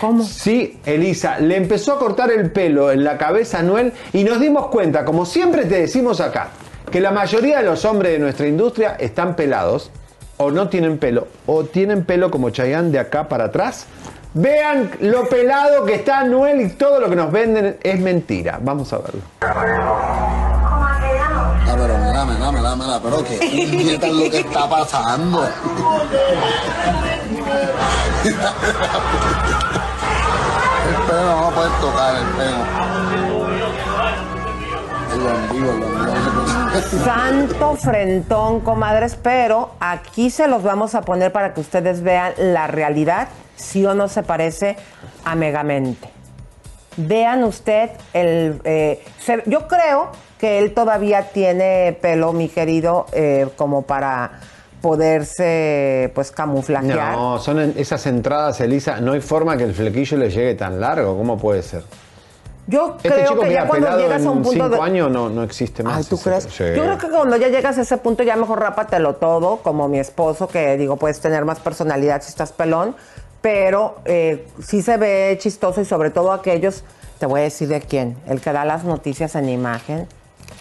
¿Cómo? Sí, Elisa, le empezó a cortar el pelo en la cabeza a Anuel y nos dimos cuenta, como siempre te decimos acá, que la mayoría de los hombres de nuestra industria están pelados o no tienen pelo, o tienen pelo como Chayanne de acá para atrás. Vean lo pelado que está Anuel y todo lo que nos venden es mentira. Vamos a verlo. Ah, pero mira, mira, mira, pero que ¿qué es lo que está pasando? el pelo no lo puedes tocar, el pelo. El ombligo, el ombligo. Santo frentón, comadres, pero aquí se los vamos a poner para que ustedes vean la realidad, si o no se parece a Megamente. Vean usted el... eh, yo creo que él todavía tiene pelo, mi querido, eh, como para poderse pues camuflajear. No, son esas entradas, Elisa. No hay forma que el flequillo le llegue tan largo. ¿Cómo puede ser? Yo Este creo chico, que mira, ya cuando llegas a un punto cinco de... años no, no existe más. Ay, ¿tú crees? sí. Yo creo que cuando ya llegas a ese punto ya mejor rápatelo todo, como mi esposo, que digo, puedes tener más personalidad si estás pelón, pero eh, sí se ve chistoso y sobre todo aquellos, te voy a decir de quién, el que da las noticias en imagen,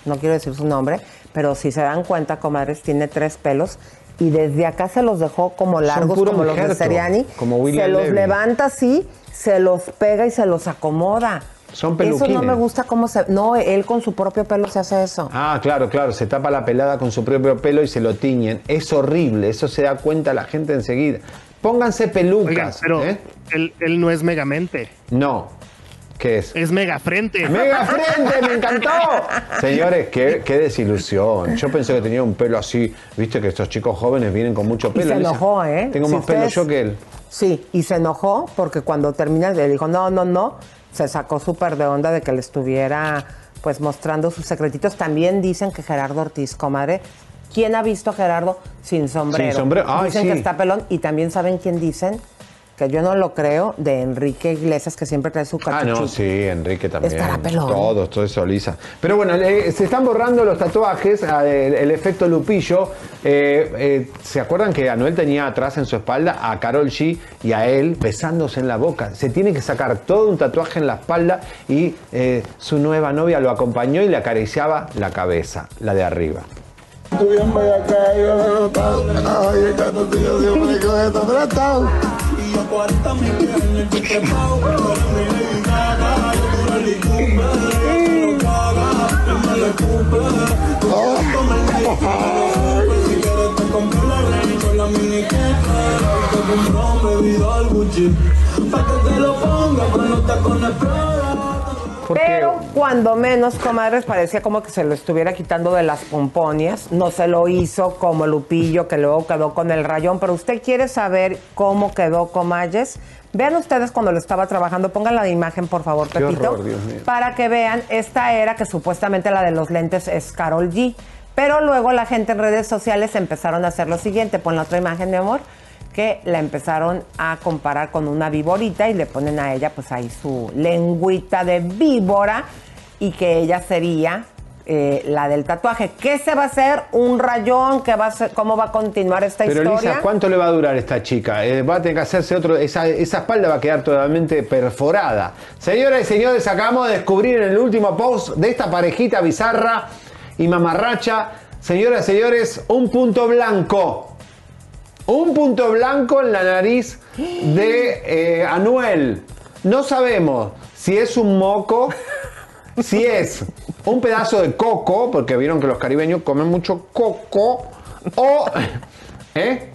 no quiero decir su nombre, pero si se dan cuenta, comadres, tiene tres pelos y desde acá se los dejó como largos, como los de Seriani, como William se los Levy. levanta así, se los pega y se los acomoda. Son Eso peluquines. no me gusta cómo se... No, él con su propio pelo se hace eso. Ah, claro, claro. Se tapa la pelada con su propio pelo y se lo tiñen. Es horrible. Eso se da cuenta la gente enseguida. Pónganse pelucas. Oigan, pero ¿eh? él, él no es megamente. No. ¿Qué es? Es megafrente. ¡Mega frente! ¡Me encantó! Señores, qué, qué desilusión. Yo pensé que tenía un pelo así. Viste que estos chicos jóvenes vienen con mucho Y pelo. se Elisa. enojó, ¿eh? Tengo Si más pelo yo que él. Sí, y se enojó porque cuando termina le dijo, no, no, no, se sacó súper de onda de que le estuviera pues mostrando sus secretitos. También dicen que Gerardo Ortiz, comadre, ¿quién ha visto a Gerardo sin sombrero? Sin sombrero, ay, dicen sí. que está pelón y también saben quién dicen, que yo no lo creo, de Enrique Iglesias que siempre trae su Ah, cachuchito. no, sí, Enrique también. Estará pelón. Todos, todo eso, Lisa. Pero bueno, le- se están borrando los tatuajes, ah, el, el efecto Lupillo. Eh, eh, ¿Se acuerdan que Anuel tenía atrás en su espalda a Carol G y a él besándose en la boca? Se tiene que sacar todo un tatuaje en la espalda y eh, su nueva novia lo acompañó y le acariciaba la cabeza, la de arriba. Tú que el yo 40 mil años que te pago. Tú eres mi Lady Gaga, yo tú eres Lee Cooper. No caga, no me le cumple. Tú quieres comer mi Si quieres te compro la Range con la mini Cooper. Te compro mi vida al Gucci. Pa' que te lo ponga con los tacones Pero cuando menos, comadres, parecía como que se lo estuviera quitando de las pomponias. No se lo hizo como Lupillo, que luego quedó con el rayón. Pero usted quiere saber cómo quedó Comalles. Vean ustedes cuando lo estaba trabajando. Pongan la imagen, por favor, Qué Pepito. horror, Dios mío. Para que vean, esta era que supuestamente la de los lentes es Carol G. Pero luego la gente en redes sociales empezaron a hacer lo siguiente. Pon la otra imagen, mi amor. Que la empezaron a comparar con una víborita y le ponen a ella, pues ahí su lengüita de víbora y que ella sería eh, la del tatuaje. ¿Qué se va a hacer? ¿Un rayón? ¿Qué va a ser? ¿Cómo va a continuar esta Pero historia? Lisa, ¿cuánto le va a durar esta chica? Eh, va a tener que hacerse otro. Esa, esa espalda va a quedar totalmente perforada. Señoras y señores, acabamos de descubrir en el último post de esta parejita bizarra y mamarracha. Señoras y señores, un punto blanco. Un punto blanco en la nariz de eh, Anuel. No sabemos si es un moco, si es un pedazo de coco, porque vieron que los caribeños comen mucho coco, o ¿eh?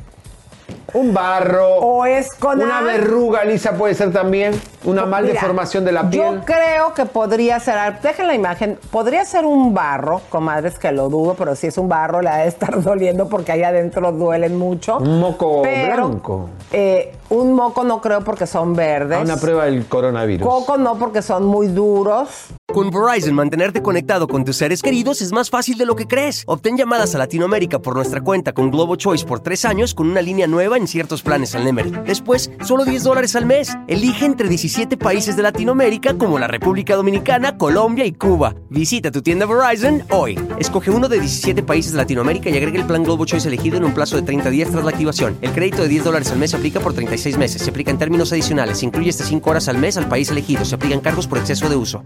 Un barro, o es con una verruga lisa puede ser también, una mal Mira, deformación de la piel. Yo creo que podría ser, dejen la imagen, podría ser un barro, comadres, que lo dudo, pero si es un barro le ha de estar doliendo porque ahí adentro duelen mucho. Un moco Pero, blanco. eh, un moco no creo porque son verdes. A una prueba del coronavirus. Coco no porque son muy duros. Con Verizon, mantenerte conectado con tus seres queridos es más fácil de lo que crees. Obtén llamadas a Latinoamérica por nuestra cuenta con Globo Choice por tres años con una línea nueva en ciertos planes al Nemery. Después, solo 10 dólares al mes. Elige entre 17 países de Latinoamérica como la República Dominicana, Colombia y Cuba. Visita tu tienda Verizon hoy. Escoge uno de 17 países de Latinoamérica y agrega el plan Globo Choice elegido en un plazo de 30 días tras la activación. El crédito de 10 dólares al mes se aplica por 36 meses. Se aplica en términos adicionales. Se incluye hasta 5 horas al mes al país elegido. Se aplican cargos por exceso de uso.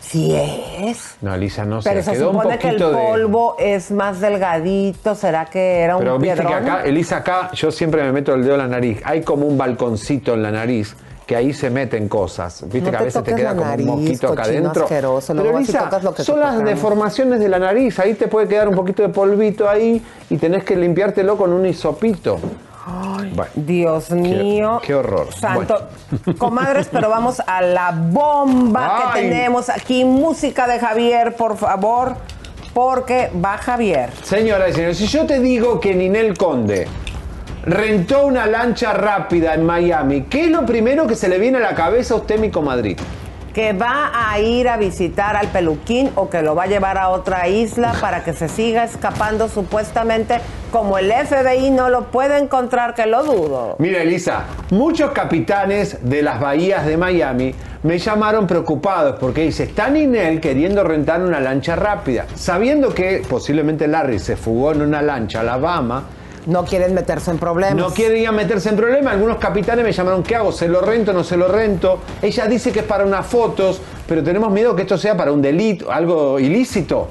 Sí es. No, Elisa, no sé. Pero se quedó un supone que el de... polvo es más delgadito. ¿Será que era un Pero viste que acá, Elisa, acá yo siempre me meto el dedo en la nariz. Hay como un balconcito en la nariz que ahí se meten cosas. Viste No que a veces te queda la como nariz, un mosquito acá adentro. asqueroso, Pero lo que te son las deformaciones de la nariz. Ahí te puede quedar un poquito de polvito ahí y tenés que limpiártelo con un hisopito. Bueno, Dios mío. qué horror. Santo. Comadres, pero vamos a la bomba que Ay. tenemos aquí. Música de Javier, por favor. Porque va Javier. Señoras y señores, si yo te digo que Ninel Conde rentó una lancha rápida en Miami, ¿qué es lo primero que se le viene a la cabeza a usted, mi comadrito? Que va a ir a visitar al peluquín o que lo va a llevar a otra isla para que se siga escapando supuestamente como el FBI no lo puede encontrar, que lo dudo. Mira, Elisa, muchos capitanes de las bahías de Miami me llamaron preocupados porque dice, está Ninel queriendo rentar una lancha rápida, sabiendo que posiblemente Larry se fugó en una lancha a Alabama. No quieren meterse en problemas. No querían meterse en problemas. Algunos capitanes me llamaron, ¿qué hago? ¿Se lo rento? ¿No se lo rento? Ella dice que es para unas fotos, pero tenemos miedo que esto sea para un delito, algo ilícito.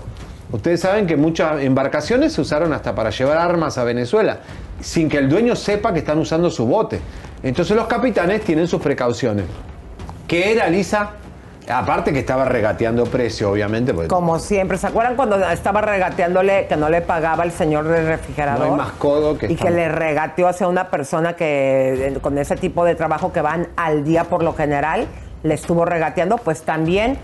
Ustedes saben que muchas embarcaciones se usaron hasta para llevar armas a Venezuela, sin que el dueño sepa que están usando su bote. Entonces los capitanes tienen sus precauciones. ¿Qué era, Lisa? Aparte que estaba regateando precio, obviamente. Porque Como siempre, ¿se acuerdan cuando estaba regateándole que no le pagaba el señor del refrigerador? no hay más codo que y que le regateó hacia una persona que eh, con ese tipo de trabajo que van al día por lo general, le estuvo regateando, pues también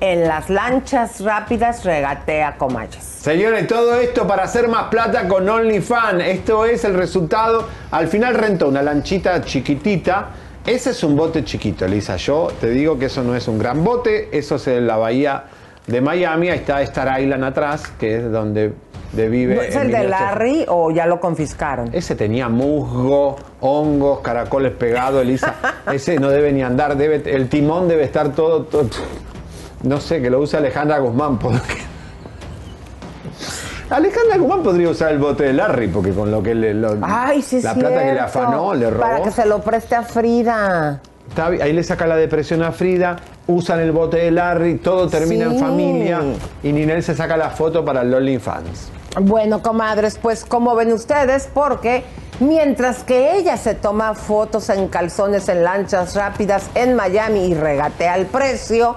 en las lanchas rápidas regatea comayas. Señores, todo esto para hacer más plata con OnlyFans. Esto es el resultado. Al final rentó una lanchita chiquitita. Ese es un bote chiquito, Elisa. Yo te digo que eso no es un gran bote. Eso es en la bahía de Miami. Ahí está Star Island atrás, que es donde de vive. ¿No ¿Es el de Larry o ya lo confiscaron? Ese tenía musgo, hongos, caracoles pegados, Elisa. Ese no debe ni andar, debe, el timón debe estar todo, todo- No sé, que lo usa Alejandra Guzmán. porque- Alejandra Guzmán podría usar el bote de Larry, porque con lo que le. lo- Ay, sí, La plata que le afanó, le robó. Para que se lo preste a Frida. Está ahí le saca la depresión a Frida, usan el bote de Larry, todo termina en familia. Y Ninel se saca la foto para el OnlyFans. Bueno, comadres, pues como ven ustedes, porque mientras que ella se toma fotos en calzones en lanchas rápidas en Miami y regatea el precio,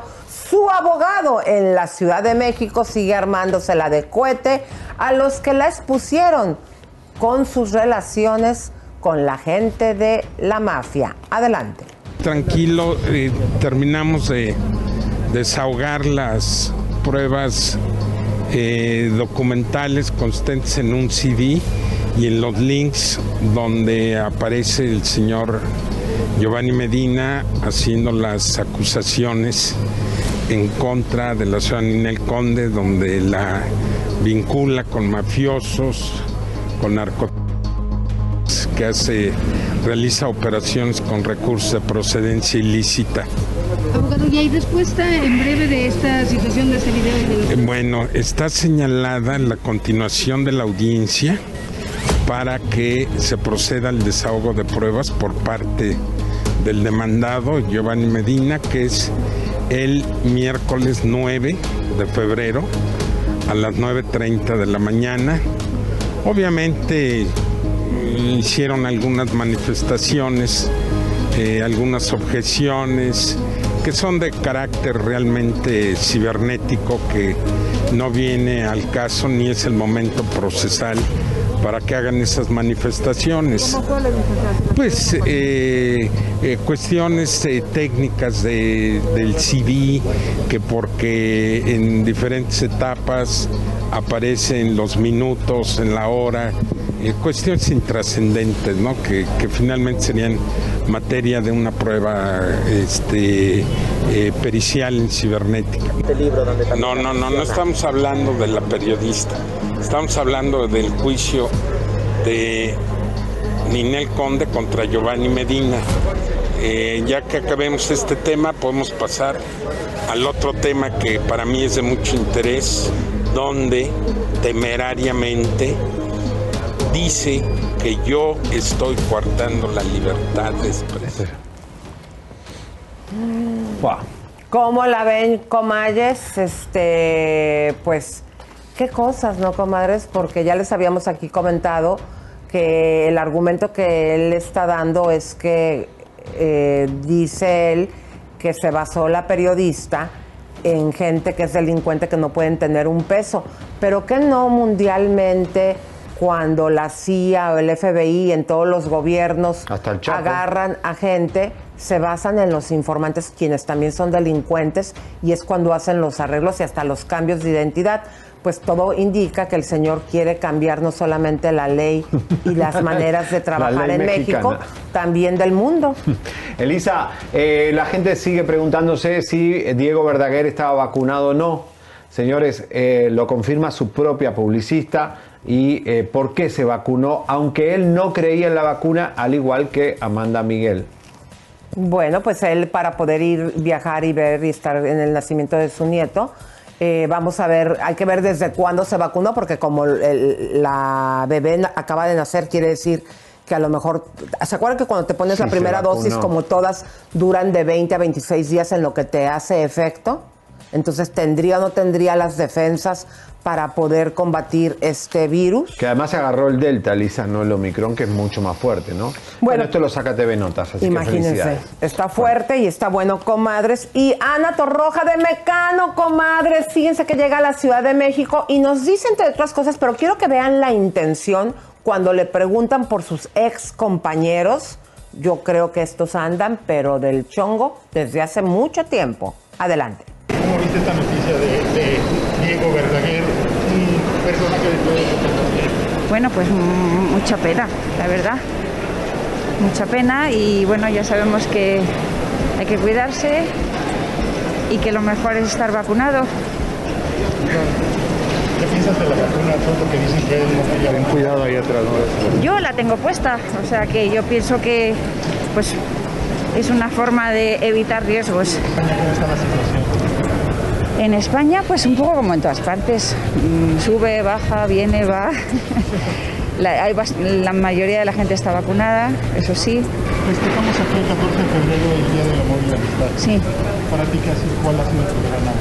su abogado en la Ciudad de México sigue armándosela de cohete a los que la expusieron con sus relaciones con la gente de la mafia. Adelante. tranquilo, eh, terminamos de desahogar las pruebas eh, documentales constantes en un CD y en los links donde aparece el señor Giovanni Medina haciendo las acusaciones en contra de la ciudad Ninel Conde, donde la vincula con mafiosos, con narcotráficos que hace, realiza operaciones con recursos de procedencia ilícita. Abogado, ¿y hay respuesta en breve de esta situación de este video? de Eh, Bueno, está señalada la continuación de la audiencia para que se proceda al desahogo de pruebas por parte del demandado Giovanni Medina, que es el miércoles 9 de febrero a las 9.30 de la mañana. Obviamente hicieron algunas manifestaciones, eh, algunas objeciones que son de carácter realmente cibernético, que no viene al caso ni es el momento procesal para que hagan esas manifestaciones. Pues eh, eh, cuestiones eh, técnicas de- del CD, que porque en diferentes etapas aparecen los minutos, en la hora, eh, cuestiones intrascendentes, ¿no? Que, que finalmente serían materia de una prueba este, eh, pericial en cibernética. No, no, no, no estamos hablando de la periodista, estamos hablando del juicio de Ninel Conde contra Giovanni Medina. Eh, ya que acabemos este tema, podemos pasar al otro tema que para mí es de mucho interés, donde temerariamente dice que yo estoy coartando la libertad de expresión. ¿Cómo la ven, comadres? Este, pues, qué cosas, ¿no, comadres? Porque ya les habíamos aquí comentado que el argumento que él está dando es que eh, dice él que se basó la periodista en gente que es delincuente que no pueden tener un peso, pero que no mundialmente cuando la CIA o el FBI en todos los gobiernos Hasta agarran a gente, se basan en los informantes, quienes también son delincuentes, y es cuando hacen los arreglos y hasta los cambios de identidad. Pues todo indica que el señor quiere cambiar no solamente la ley y las maneras de trabajar en México, también del mundo. Elisa, eh, la gente sigue preguntándose si Diego Verdaguer estaba vacunado o no. Señores, eh, lo confirma su propia publicista y eh, por qué se vacunó, aunque él no creía en la vacuna, al igual que Amanda Miguel. Bueno, pues él para poder ir, viajar y ver y estar en el nacimiento de su nieto, eh, vamos a ver, hay que ver desde cuándo se vacunó, porque como el- la bebé acaba de nacer, quiere decir que a lo mejor, ¿se acuerdan que cuando te pones Sí, la primera dosis, como todas, duran de 20 a 26 días en lo que te hace efecto? Entonces, ¿tendría o no tendría las defensas para poder combatir este virus? Que además se agarró el Delta, Elisa, no el Omicron, que es mucho más fuerte, ¿no? Bueno, esto lo saca TV Notas, así Imagínense, está fuerte y está bueno, comadres. Y Ana Torroja de Mecano, comadres, fíjense que llega a la Ciudad de México y nos dice entre otras cosas, pero quiero que vean la intención cuando le preguntan por sus ex compañeros. Yo creo que estos andan, pero del chongo desde hace mucho tiempo. Adelante. ¿Cómo viste esta noticia de, de Diego Verdaguer, un personaje de todo Bueno, pues mucha pena, la verdad. Mucha pena y bueno, ya sabemos que hay que cuidarse y que lo mejor es estar vacunado. ¿Qué piensas de la vacuna Soto que dicen que no? Ten cuidado ahí atrás, ¿no? Yo la tengo puesta, o sea que yo pienso que pues es una forma de evitar riesgos. ¿Cómo está la situación? En España, pues un poco como en todas partes, Mm, sube, baja, viene, va. La, la mayoría de la gente está vacunada, eso sí. Festejamos aquí el 14 de febrero el Día del Amor y la Amistad. Sí. Para ti, ¿qué ha sido, ¿cuál ha sido tu gran amor?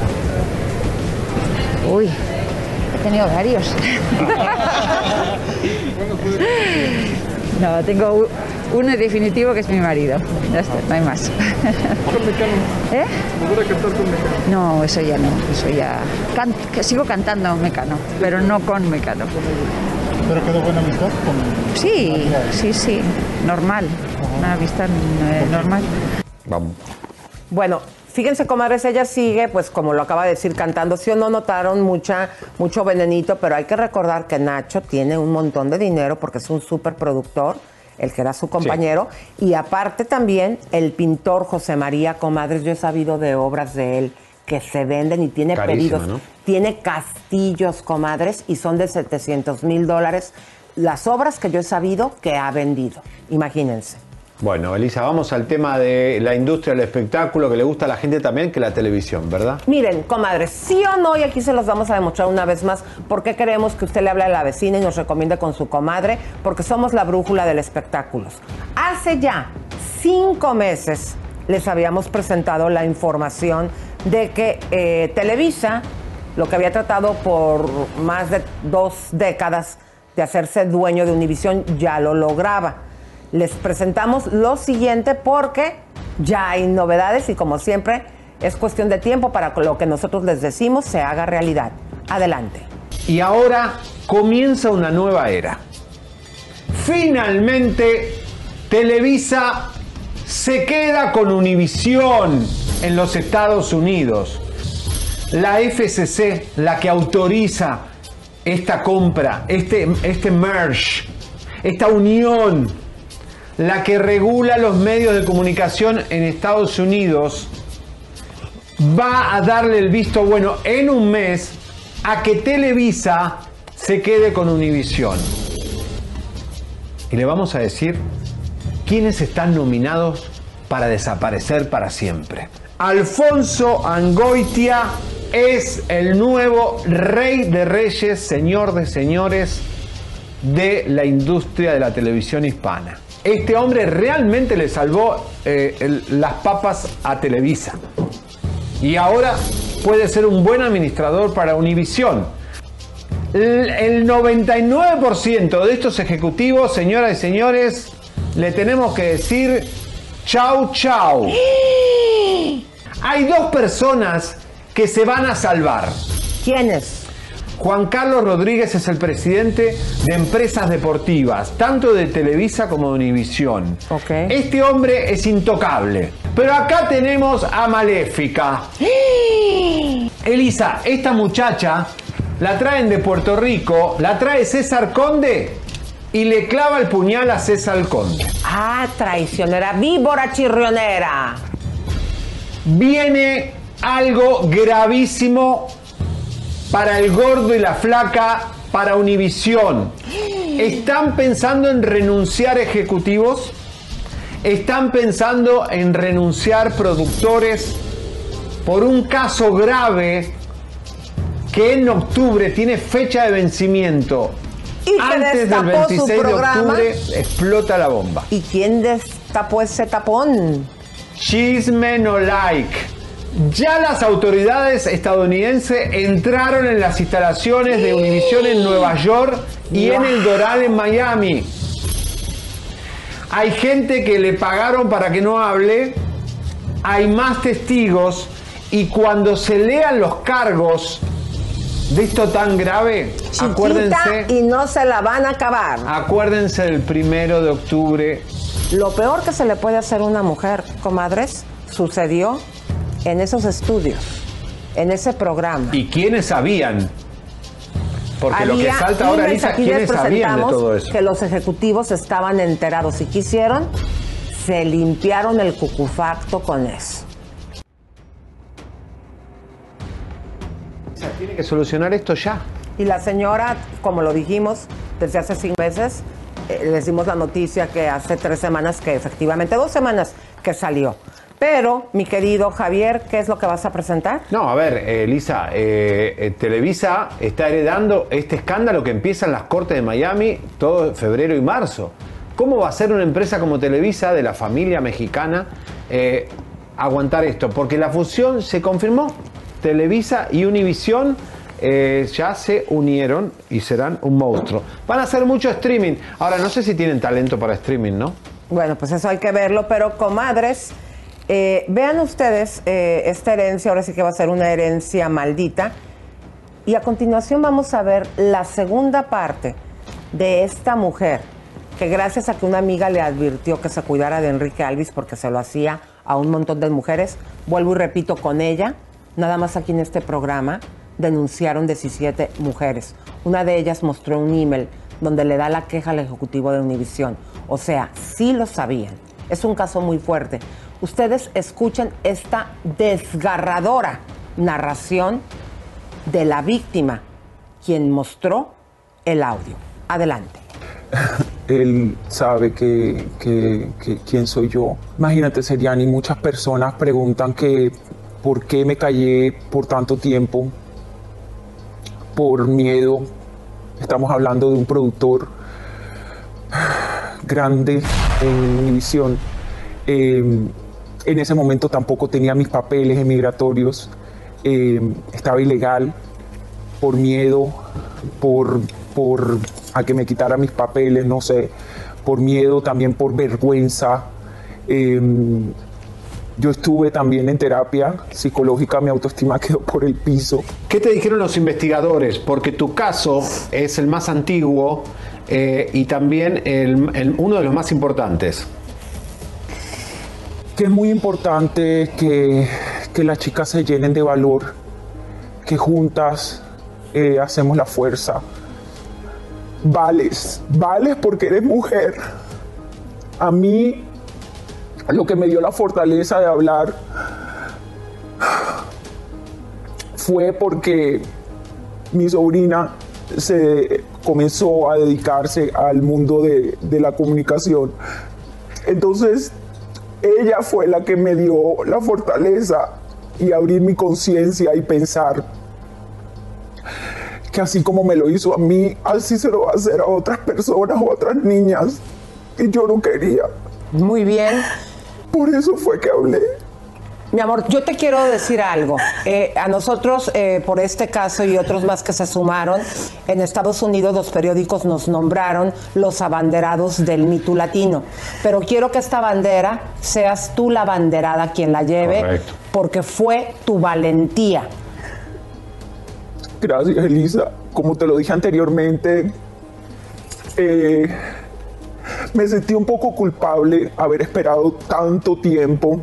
Uy, he tenido varios. No, tengo uno en definitivo que es mi marido. Ya está, no hay más. ¿Eh? No, eso ya no, eso ya. can- que sigo cantando Mecano, pero no con Mecano. ¿Pero quedó buena amistad con Sí, sí, sí, normal. Una amistad eh, normal. Vamos. Bueno, fíjense, comadres, ella sigue, pues como lo acaba de decir, cantando. Sí o no notaron mucha, mucho venenito, pero hay que recordar que Nacho tiene un montón de dinero porque es un súper productor, el que era su compañero. Y aparte también el pintor José María Comadres, yo he sabido de obras de él que se venden y tiene Carísima, pedidos. ¿no? Tiene castillos, comadres, y son de 700 mil dólares. Las obras que yo he sabido que ha vendido. Imagínense. Bueno, Elisa, vamos al tema de la industria del espectáculo que le gusta a la gente también que la televisión, ¿verdad? Miren, comadres, sí o no, y aquí se los vamos a demostrar una vez más por qué queremos que usted le hable a la vecina y nos recomiende con su comadre, porque somos la brújula del espectáculo. Hace ya cinco meses les habíamos presentado la información de que eh, Televisa, lo que había tratado por más de dos décadas de hacerse dueño de Univisión, ya lo lograba. Les presentamos lo siguiente porque ya hay novedades y como siempre es cuestión de tiempo para que lo que nosotros les decimos se haga realidad. Adelante. Y ahora comienza una nueva era. Finalmente, Televisa se queda con Univisión en los Estados Unidos. La FCC, la que autoriza esta compra, este, este merge, esta unión, la que regula los medios de comunicación en Estados Unidos, va a darle el visto bueno en un mes a que Televisa se quede con Univisión. Y le vamos a decir quiénes están nominados para desaparecer para siempre. Alfonso Angoitia es el nuevo rey de reyes, señor de señores de la industria de la televisión hispana. Este hombre realmente le salvó eh, el- las papas a Televisa. y ahora puede ser un buen administrador para Univisión. El el 99% de estos ejecutivos, señoras y señores, le tenemos que decir chau chau. Hay dos personas que se van a salvar. ¿Quiénes? Juan Carlos Rodríguez es el presidente de empresas deportivas, tanto de Televisa como de Univisión. Este hombre es intocable. Pero acá tenemos a Maléfica. Elisa, esta muchacha la traen de Puerto Rico, la trae César Conde y le clava el puñal a César Conde. Ah, traicionera, víbora chirrionera. Viene algo gravísimo para el gordo y la flaca, para Univisión. ¿Están pensando en renunciar ejecutivos? ¿Están pensando en renunciar productores por un caso grave que en octubre tiene fecha de vencimiento? Y Antes del destapó su 26 de octubre explota la bomba. ¿Y quién destapó ese tapón? Chisme no like. Ya las autoridades estadounidenses entraron en las instalaciones de Univision en Nueva York y en el Doral en Miami. Hay gente que le pagaron para que no hable, hay más testigos y cuando se lean los cargos de esto tan grave, Chiquita acuérdense, y no se la van a acabar. acuérdense del primero de octubre Lo peor que se le puede hacer a una mujer, comadres, sucedió en esos estudios, en ese programa. ¿Y quiénes sabían? Porque lo que salta ahora, les ¿quiénes sabían de todo eso? Que los ejecutivos estaban enterados y quisieron, se limpiaron el cucufacto con eso. Se tiene que solucionar esto ya. Y la señora, como lo dijimos desde hace cinco meses, eh, les dimos la noticia que hace tres semanas que efectivamente, dos semanas que salió. Pero, mi querido Javier, ¿qué es lo que vas a presentar? No, a ver, eh, Lisa, eh, eh, Televisa está heredando este escándalo que empieza en las Cortes de Miami todo febrero y marzo. ¿Cómo va a ser una empresa como Televisa de la familia mexicana eh, aguantar esto? Porque la fusión se confirmó. Televisa y Univisión eh, ya se unieron y serán un monstruo. Van a hacer mucho streaming. Ahora, no sé si tienen talento para streaming, ¿no? Bueno, pues eso hay que verlo, pero comadres, eh, vean ustedes eh, esta herencia, ahora sí que va a ser una herencia maldita. Y a continuación vamos a ver la segunda parte de esta mujer, que gracias a que una amiga le advirtió que se cuidara de Enrique Alvis porque se lo hacía a un montón de mujeres, vuelvo y repito con ella, nada más aquí en este programa, denunciaron 17 mujeres. Una de ellas mostró un email donde le da la queja al ejecutivo de Univisión. O sea, sí lo sabían. Es un caso muy fuerte. Ustedes escuchen esta desgarradora narración de la víctima, quien mostró el audio. Adelante. Él sabe que, quién soy yo. Imagínate, Seriani, muchas personas preguntan que por qué me callé por tanto tiempo, por miedo. Estamos hablando de un productor grande en Univisión. Eh, en ese momento tampoco tenía mis papeles emigratorios. Eh, estaba ilegal por miedo, por, por a que me quitara mis papeles, no sé, por miedo, también por vergüenza. Eh, yo estuve también en terapia psicológica, mi autoestima quedó por el piso. ¿Qué te dijeron los investigadores? Porque tu caso es el más antiguo eh, y también el- uno de los más importantes. Que es muy importante que, que las chicas se llenen de valor, que juntas eh, hacemos la fuerza. Vales, vales porque eres mujer. A mí lo que me dio la fortaleza de hablar fue porque mi sobrina se comenzó a dedicarse al mundo de, de la comunicación. Entonces, ella fue la que me dio la fortaleza y abrir mi conciencia y pensar que así como me lo hizo a mí, así se lo va a hacer a otras personas o a otras niñas. Y yo no quería. Muy bien. Por eso fue que hablé. Mi amor, yo te quiero decir algo. Eh, a nosotros, eh, por este caso y otros más que se sumaron, en Estados Unidos los periódicos nos nombraron los abanderados del mito latino. Pero quiero que esta bandera seas tú la abanderada quien la lleve, Correcto. porque fue tu valentía. Gracias, Elisa. Como te lo dije anteriormente, eh, me sentí un poco culpable haber esperado tanto tiempo,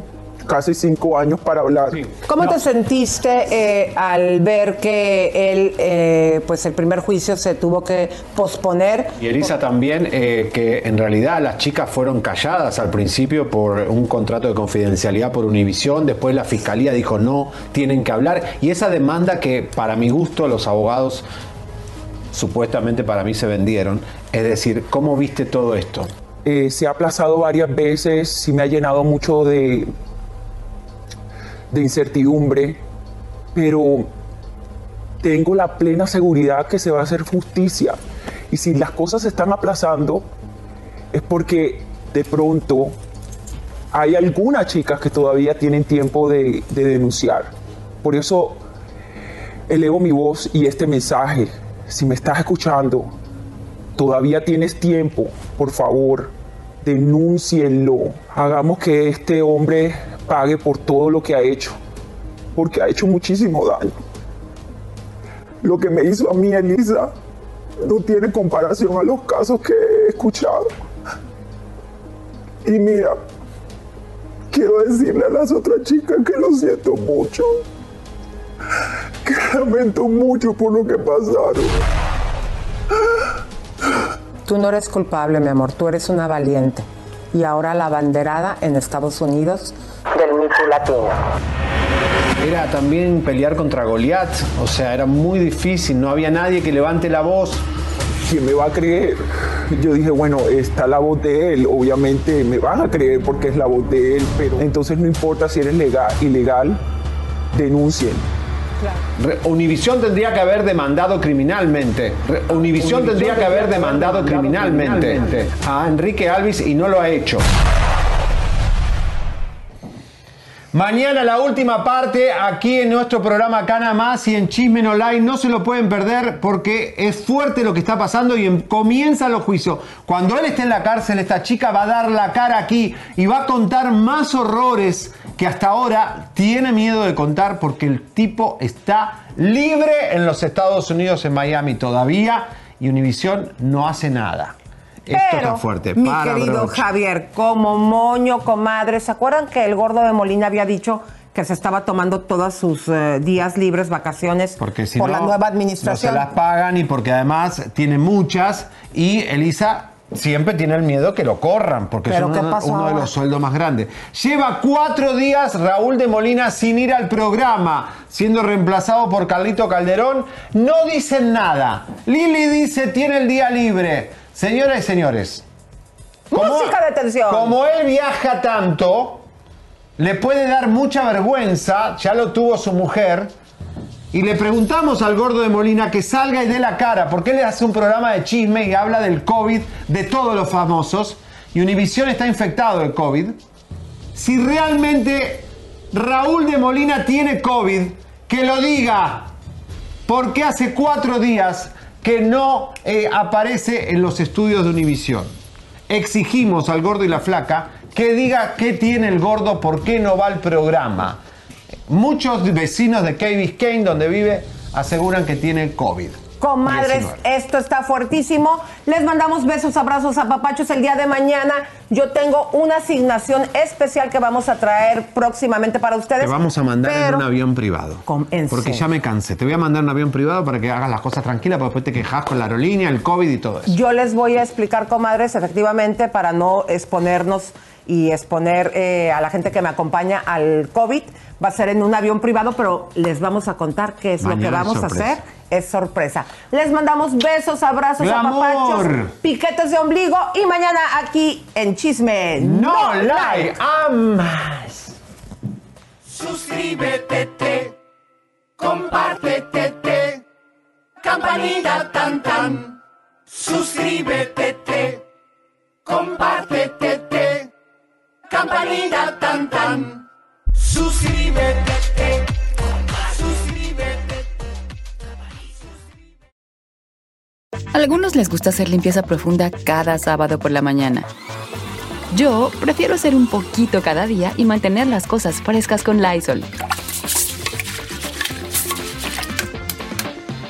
casi cinco años, para hablar. ¿Cómo te sentiste eh, al ver que él, eh, pues el primer juicio se tuvo que posponer? Y Elisa también, eh, que en realidad las chicas fueron calladas al principio por un contrato de confidencialidad por Univisión, después la fiscalía dijo no, tienen que hablar, y esa demanda que para mi gusto los abogados supuestamente para mí se vendieron, es decir, ¿cómo viste todo esto? Eh, se ha aplazado varias veces, sí me ha llenado mucho de, de incertidumbre, pero tengo la plena seguridad que se va a hacer justicia. Y si las cosas se están aplazando, es porque de pronto hay algunas chicas que todavía tienen tiempo de, de denunciar. Por eso elevo mi voz y este mensaje. Si me estás escuchando, todavía tienes tiempo, por favor, denúncienlo. Hagamos que este hombre pague por todo lo que ha hecho, porque ha hecho muchísimo daño. Lo que me hizo a mí, Elisa, no tiene comparación a los casos que he escuchado. Y mira, quiero decirle a las otras chicas que lo siento mucho, que lamento mucho por lo que pasaron. Tú no eres culpable, mi amor, tú eres una valiente. Y ahora la banderada en Estados Unidos del mito latino. Era también pelear contra Goliat, o sea, era muy difícil, no había nadie que levante la voz. ¿Quién me va a creer? Yo dije, bueno, está la voz de él, obviamente me van a creer porque es la voz de él, pero entonces no importa si eres legal, ilegal, denuncien. Re- Univisión tendría que haber demandado criminalmente. Univisión tendría que haber demandado criminalmente a Enrique Alvis y no lo ha hecho. Mañana la última parte aquí en nuestro programa Cana Más y en Chismen Online. No se lo pueden perder porque es fuerte lo que está pasando y em- comienzan los juicios. Cuando él esté en la cárcel, esta chica va a dar la cara aquí y va a contar más horrores que hasta ahora tiene miedo de contar porque el tipo está libre en los Estados Unidos, en Miami todavía y Univisión no hace nada. Esto está fuerte. Mi Para, querido. Javier, como moño, comadre, ¿se acuerdan que el gordo de Molina había dicho que se estaba tomando todos sus eh, días libres, vacaciones, Porque si por no, la nueva No administración? se las pagan y porque además tiene muchas y Elisa siempre tiene el miedo que lo corran porque ¿Pero es uno, de los sueldos más grandes. Lleva cuatro días Raúl de Molina sin ir al programa, siendo reemplazado por Carlito Calderón. No dicen nada. Lili dice tiene el día libre. Señoras y señores, Música de tensión. como él viaja tanto, le puede dar mucha vergüenza, ya lo tuvo su mujer, y le preguntamos al gordo de Molina que salga y dé la cara, porque él hace un programa de chisme y habla del COVID de todos los famosos, y Univisión está infectado de COVID. Si realmente Raúl de Molina tiene COVID, que lo diga, porque hace cuatro días que no eh, aparece en los estudios de Univisión. Exigimos al gordo y la flaca que diga qué tiene el gordo, por qué no va al programa. Muchos vecinos de Key Biscayne, donde vive, aseguran que tiene COVID. Comadres, 19. esto está fuertísimo. Les mandamos besos, abrazos, apapachos el día de mañana. Yo tengo una asignación especial que vamos a traer próximamente para ustedes. Te vamos a mandar en un avión privado. en porque serio. ya me cansé. Te voy a mandar en un avión privado para que hagas las cosas tranquilas, porque después te quejas con la aerolínea, el COVID y todo eso. Yo les voy a explicar, comadres, efectivamente, para no exponernos y exponer eh, a la gente que me acompaña al COVID. Va a ser en un avión privado, pero les vamos a contar qué es lo que vamos a hacer. Es sorpresa. Les mandamos besos, abrazos, apapachos, piquetes de ombligo y mañana aquí en Chisme No Like. like, amas. Suscríbete, te, compártete, te, campanita tan tan. Suscríbete, te, compártete, te, campanita tan tan. Suscríbete. Suscríbete. Algunos les gusta hacer limpieza profunda cada sábado por la mañana. Yo prefiero hacer un poquito cada día y mantener las cosas frescas con Lysol.